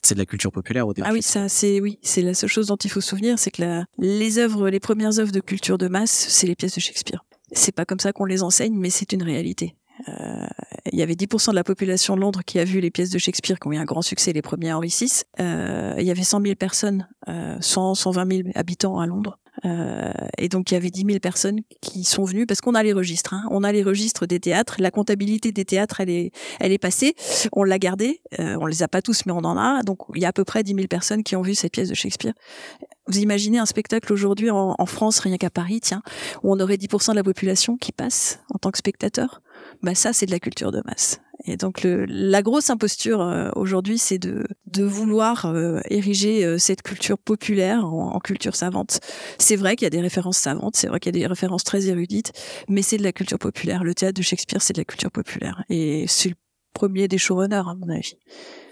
c'est de la culture populaire au début. Ah oui, ça, c'est oui, c'est la seule chose dont il faut se souvenir, c'est que les œuvres, les premières œuvres de culture de masse, c'est les pièces de Shakespeare. C'est pas comme ça qu'on les enseigne, mais c'est une réalité. Euh, il y avait 10% de la population de Londres qui a vu les pièces de Shakespeare qui ont eu un grand succès, les premiers Henri VI. Euh, il y avait 100 000 personnes, euh, 100, 120 000 habitants à Londres. Euh, et donc il y avait 10 000 personnes qui sont venues parce qu'on a les registres. Hein. On a les registres des théâtres. La comptabilité des théâtres, elle est, elle est passée. On l'a gardée. Euh, on les a pas tous, mais on en a. Donc il y a à peu près 10 000 personnes qui ont vu cette pièce de Shakespeare. Vous imaginez un spectacle aujourd'hui en, en, France, rien qu'à Paris, tiens, où on aurait 10% de la population qui passe en tant que spectateur. Bah ça, c'est de la culture de masse. Et donc le, la grosse imposture euh, aujourd'hui, c'est de, de vouloir euh, ériger euh, cette culture populaire en, en culture savante. C'est vrai qu'il y a des références savantes, c'est vrai qu'il y a des références très érudites, mais c'est de la culture populaire. Le théâtre de Shakespeare, c'est de la culture populaire. Et c'est le premier des showrunners, à mon avis,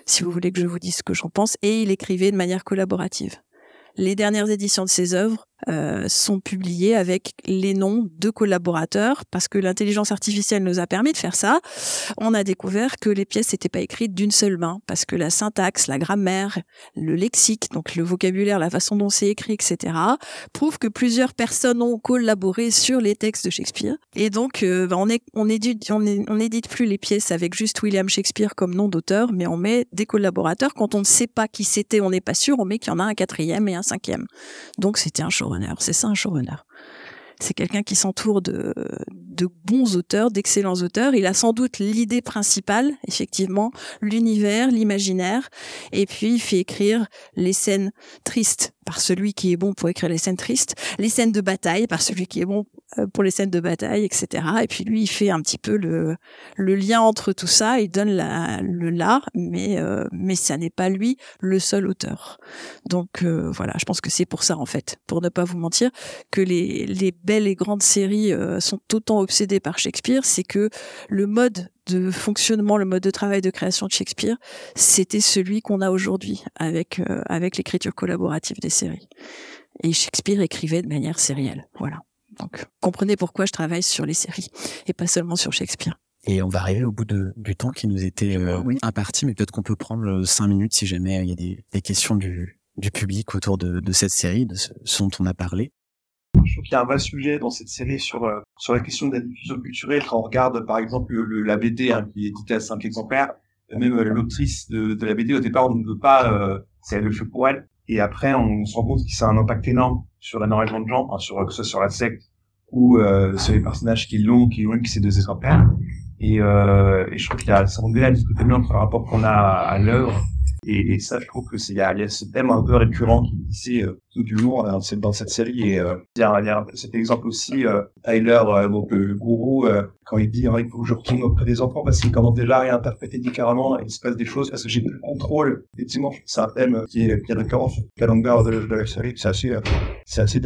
si vous voulez que je vous dise ce que j'en pense. Et il écrivait de manière collaborative les dernières éditions de ses œuvres, euh, sont publiées avec les noms de collaborateurs parce que l'intelligence artificielle nous a permis de faire ça. On a découvert que les pièces n'étaient pas écrites d'une seule main parce que la syntaxe, la grammaire, le lexique, donc le vocabulaire, la façon dont c'est écrit, etc., prouvent que plusieurs personnes ont collaboré sur les textes de Shakespeare. Et donc, euh, bah, on, est, on, édite, on, est, on édite plus les pièces avec juste William Shakespeare comme nom d'auteur, mais on met des collaborateurs. Quand on ne sait pas qui c'était, on n'est pas sûr, on met qu'il y en a un quatrième et un cinquième. Donc, c'était un show c'est ça un showrunner. C'est quelqu'un qui s'entoure de, de bons auteurs, d'excellents auteurs. Il a sans doute l'idée principale, effectivement, l'univers, l'imaginaire, et puis il fait écrire les scènes tristes par celui qui est bon pour écrire les scènes tristes, les scènes de bataille par celui qui est bon pour les scènes de bataille, etc. Et puis lui, il fait un petit peu le, le lien entre tout ça, il donne la, le là, mais, euh, mais ça n'est pas lui le seul auteur. Donc euh, voilà, je pense que c'est pour ça, en fait, pour ne pas vous mentir, que les, les belles et grandes séries sont autant obsédées par Shakespeare, c'est que le mode de fonctionnement, le mode de travail de création de Shakespeare, c'était celui qu'on a aujourd'hui avec, avec l'écriture collaborative des séries. Et Shakespeare écrivait de manière sérielle. Voilà. Donc, comprenez pourquoi je travaille sur les séries et pas seulement sur Shakespeare. Et on va arriver au bout de, du temps qui nous était euh, imparti, mais peut-être qu'on peut prendre euh, cinq minutes si jamais il y a des, des questions du, du, public autour de, de, cette série, de ce, dont on a parlé. Je trouve qu'il y a un vrai sujet dans cette série sur euh, sur la question de la diffusion culturelle. Quand on regarde, par exemple, le, la BD hein, qui est éditée à cinq exemplaires, même l'autrice de, de, la BD au départ, on ne veut pas, euh, c'est le fait pour elle. Et après, on se rend compte que ça a un impact énorme sur énormément de gens, hein, sur que ce soit sur la secte ou euh, sur les personnages qui l'ont, qui ont, qui c'est deux exemplaires. Et, euh, et je trouve qu'il y a ça discuter rapport qu'on a à l'œuvre. Et, et, ça, je trouve que c'est il y, a, ce thème un peu récurrent qui ici euh, tout du jour dans cette, dans cette série. Et euh, il, y a, cet exemple aussi, euh, Tyler, euh, donc le gourou, euh, quand il dit il faut que je retourne auprès des enfants parce qu'il commence déjà à réinterpréter différemment, il se passe des choses parce que j'ai plus le contrôle. Effectivement, c'est un thème qui est, qui est récurrent sur longueur de, de la série. C'est assez, c'est assez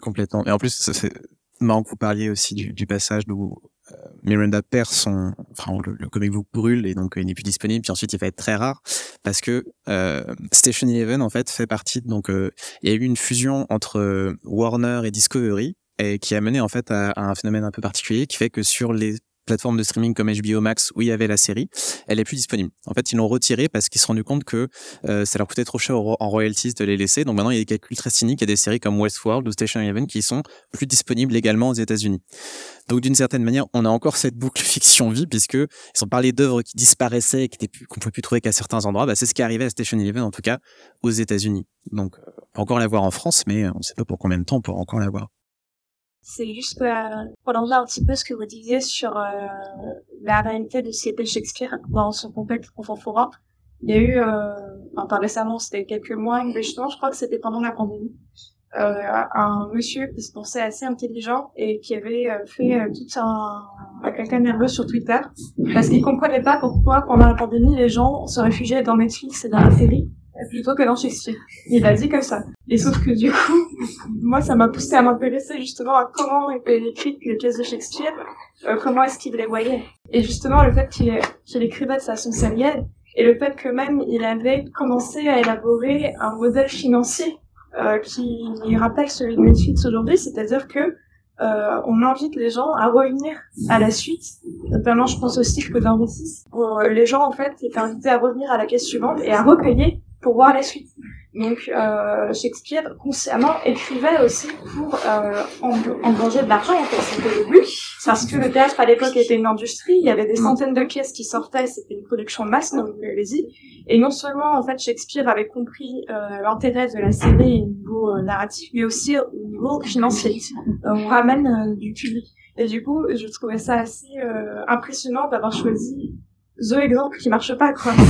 Complètement. Et en plus, c'est marrant que vous parliez aussi du, passage où euh, Miranda perd son, enfin le, comic book brûle et donc il n'est plus disponible. Puis ensuite il va être très rare parce que euh, Station Eleven en fait fait partie. Donc euh, il y a eu une fusion entre euh, Warner et Discovery et qui a mené en fait à, un phénomène un peu particulier qui fait que sur les plateforme de streaming comme HBO Max où il y avait la série, elle est plus disponible. En fait, ils l'ont retiré parce qu'ils se sont rendus compte que euh, ça leur coûtait trop cher en royalties de les laisser. Donc maintenant, il y a des calculs très cyniques. Il y a des séries comme Westworld ou Station Eleven qui sont plus disponibles également aux États-Unis. Donc d'une certaine manière, on a encore cette boucle fiction vie puisque ils ont parlé d'œuvres qui disparaissaient, qui qu'on pouvait plus trouver qu'à certains endroits. Bah, c'est ce qui est arrivé à Station Eleven en tout cas aux États-Unis. Donc on peut encore la voir en France, mais on ne sait pas pour combien de temps on pourra encore la voir. C'est juste euh, pour prolonger un petit peu ce que vous disiez sur euh, la réalité de C.P. Shakespeare dans son contexte contemporain. Il y a eu, euh, enfin récemment, c'était quelques mois, justement, je crois que c'était pendant la pandémie, euh, un monsieur qui se pensait assez intelligent et qui avait euh, fait euh, tout un, un quelqu'un nerveux sur Twitter parce qu'il comprenait pas pourquoi pendant la pandémie les gens se réfugiaient dans Netflix et dans la série plutôt que dans Shakespeare. Il a dit comme ça. Et sauf que du coup, moi, ça m'a poussé à m'intéresser justement à comment étaient écrites les pièces de Shakespeare, euh, comment est-ce qu'il les voyait. Et justement, le fait qu'il qu écrivait de façon sérielle, et le fait que même il avait commencé à élaborer un modèle financier euh, qui rappelle celui de Netflix aujourd'hui, c'est-à-dire que euh, on invite les gens à revenir à la suite. Notamment, je pense au cycle d'investis, où les gens, en fait, étaient invités à revenir à la caisse suivante et à recueillir pour voir la suite. Donc euh, Shakespeare consciemment écrivait aussi pour euh, engranger de l'argent, en fait, c'était le but. Parce que le théâtre à l'époque était une industrie, il y avait des centaines de pièces qui sortaient, c'était une production de masse, donc allez-y. Et non seulement en fait Shakespeare avait compris euh, l'intérêt de la série au niveau euh, narratif, mais aussi au niveau financier. Euh, on ramène euh, du public. Et du coup, je trouvais ça assez impressionnant d'avoir choisi The exemple qui marche pas, quoi.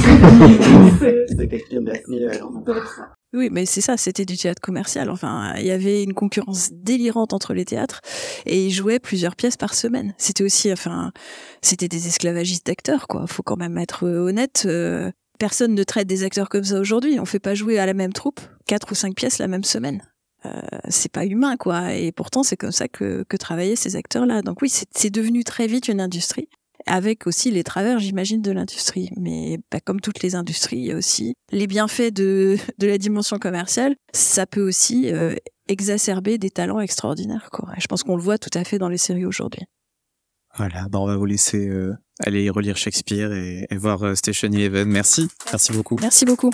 Oui, mais c'est ça, c'était du théâtre commercial. Enfin, il y avait une concurrence délirante entre les théâtres et ils jouaient plusieurs pièces par semaine. C'était aussi, enfin, c'était des esclavagistes d'acteurs, quoi. Faut quand même être honnête. Euh, personne ne traite des acteurs comme ça aujourd'hui. On fait pas jouer à la même troupe quatre ou cinq pièces la même semaine. Euh, c'est pas humain, quoi. Et pourtant, c'est comme ça que, que travaillaient ces acteurs-là. Donc oui, c'est devenu très vite une industrie avec aussi les travers, j'imagine, de l'industrie. Mais bah, comme toutes les industries, il y a aussi les bienfaits de, de la dimension commerciale. Ça peut aussi euh, exacerber des talents extraordinaires. Quoi. Et je pense qu'on le voit tout à fait dans les séries aujourd'hui. Voilà, bah on va vous laisser euh, aller relire Shakespeare et, et voir euh, Station Eleven. Merci, merci beaucoup. Merci beaucoup.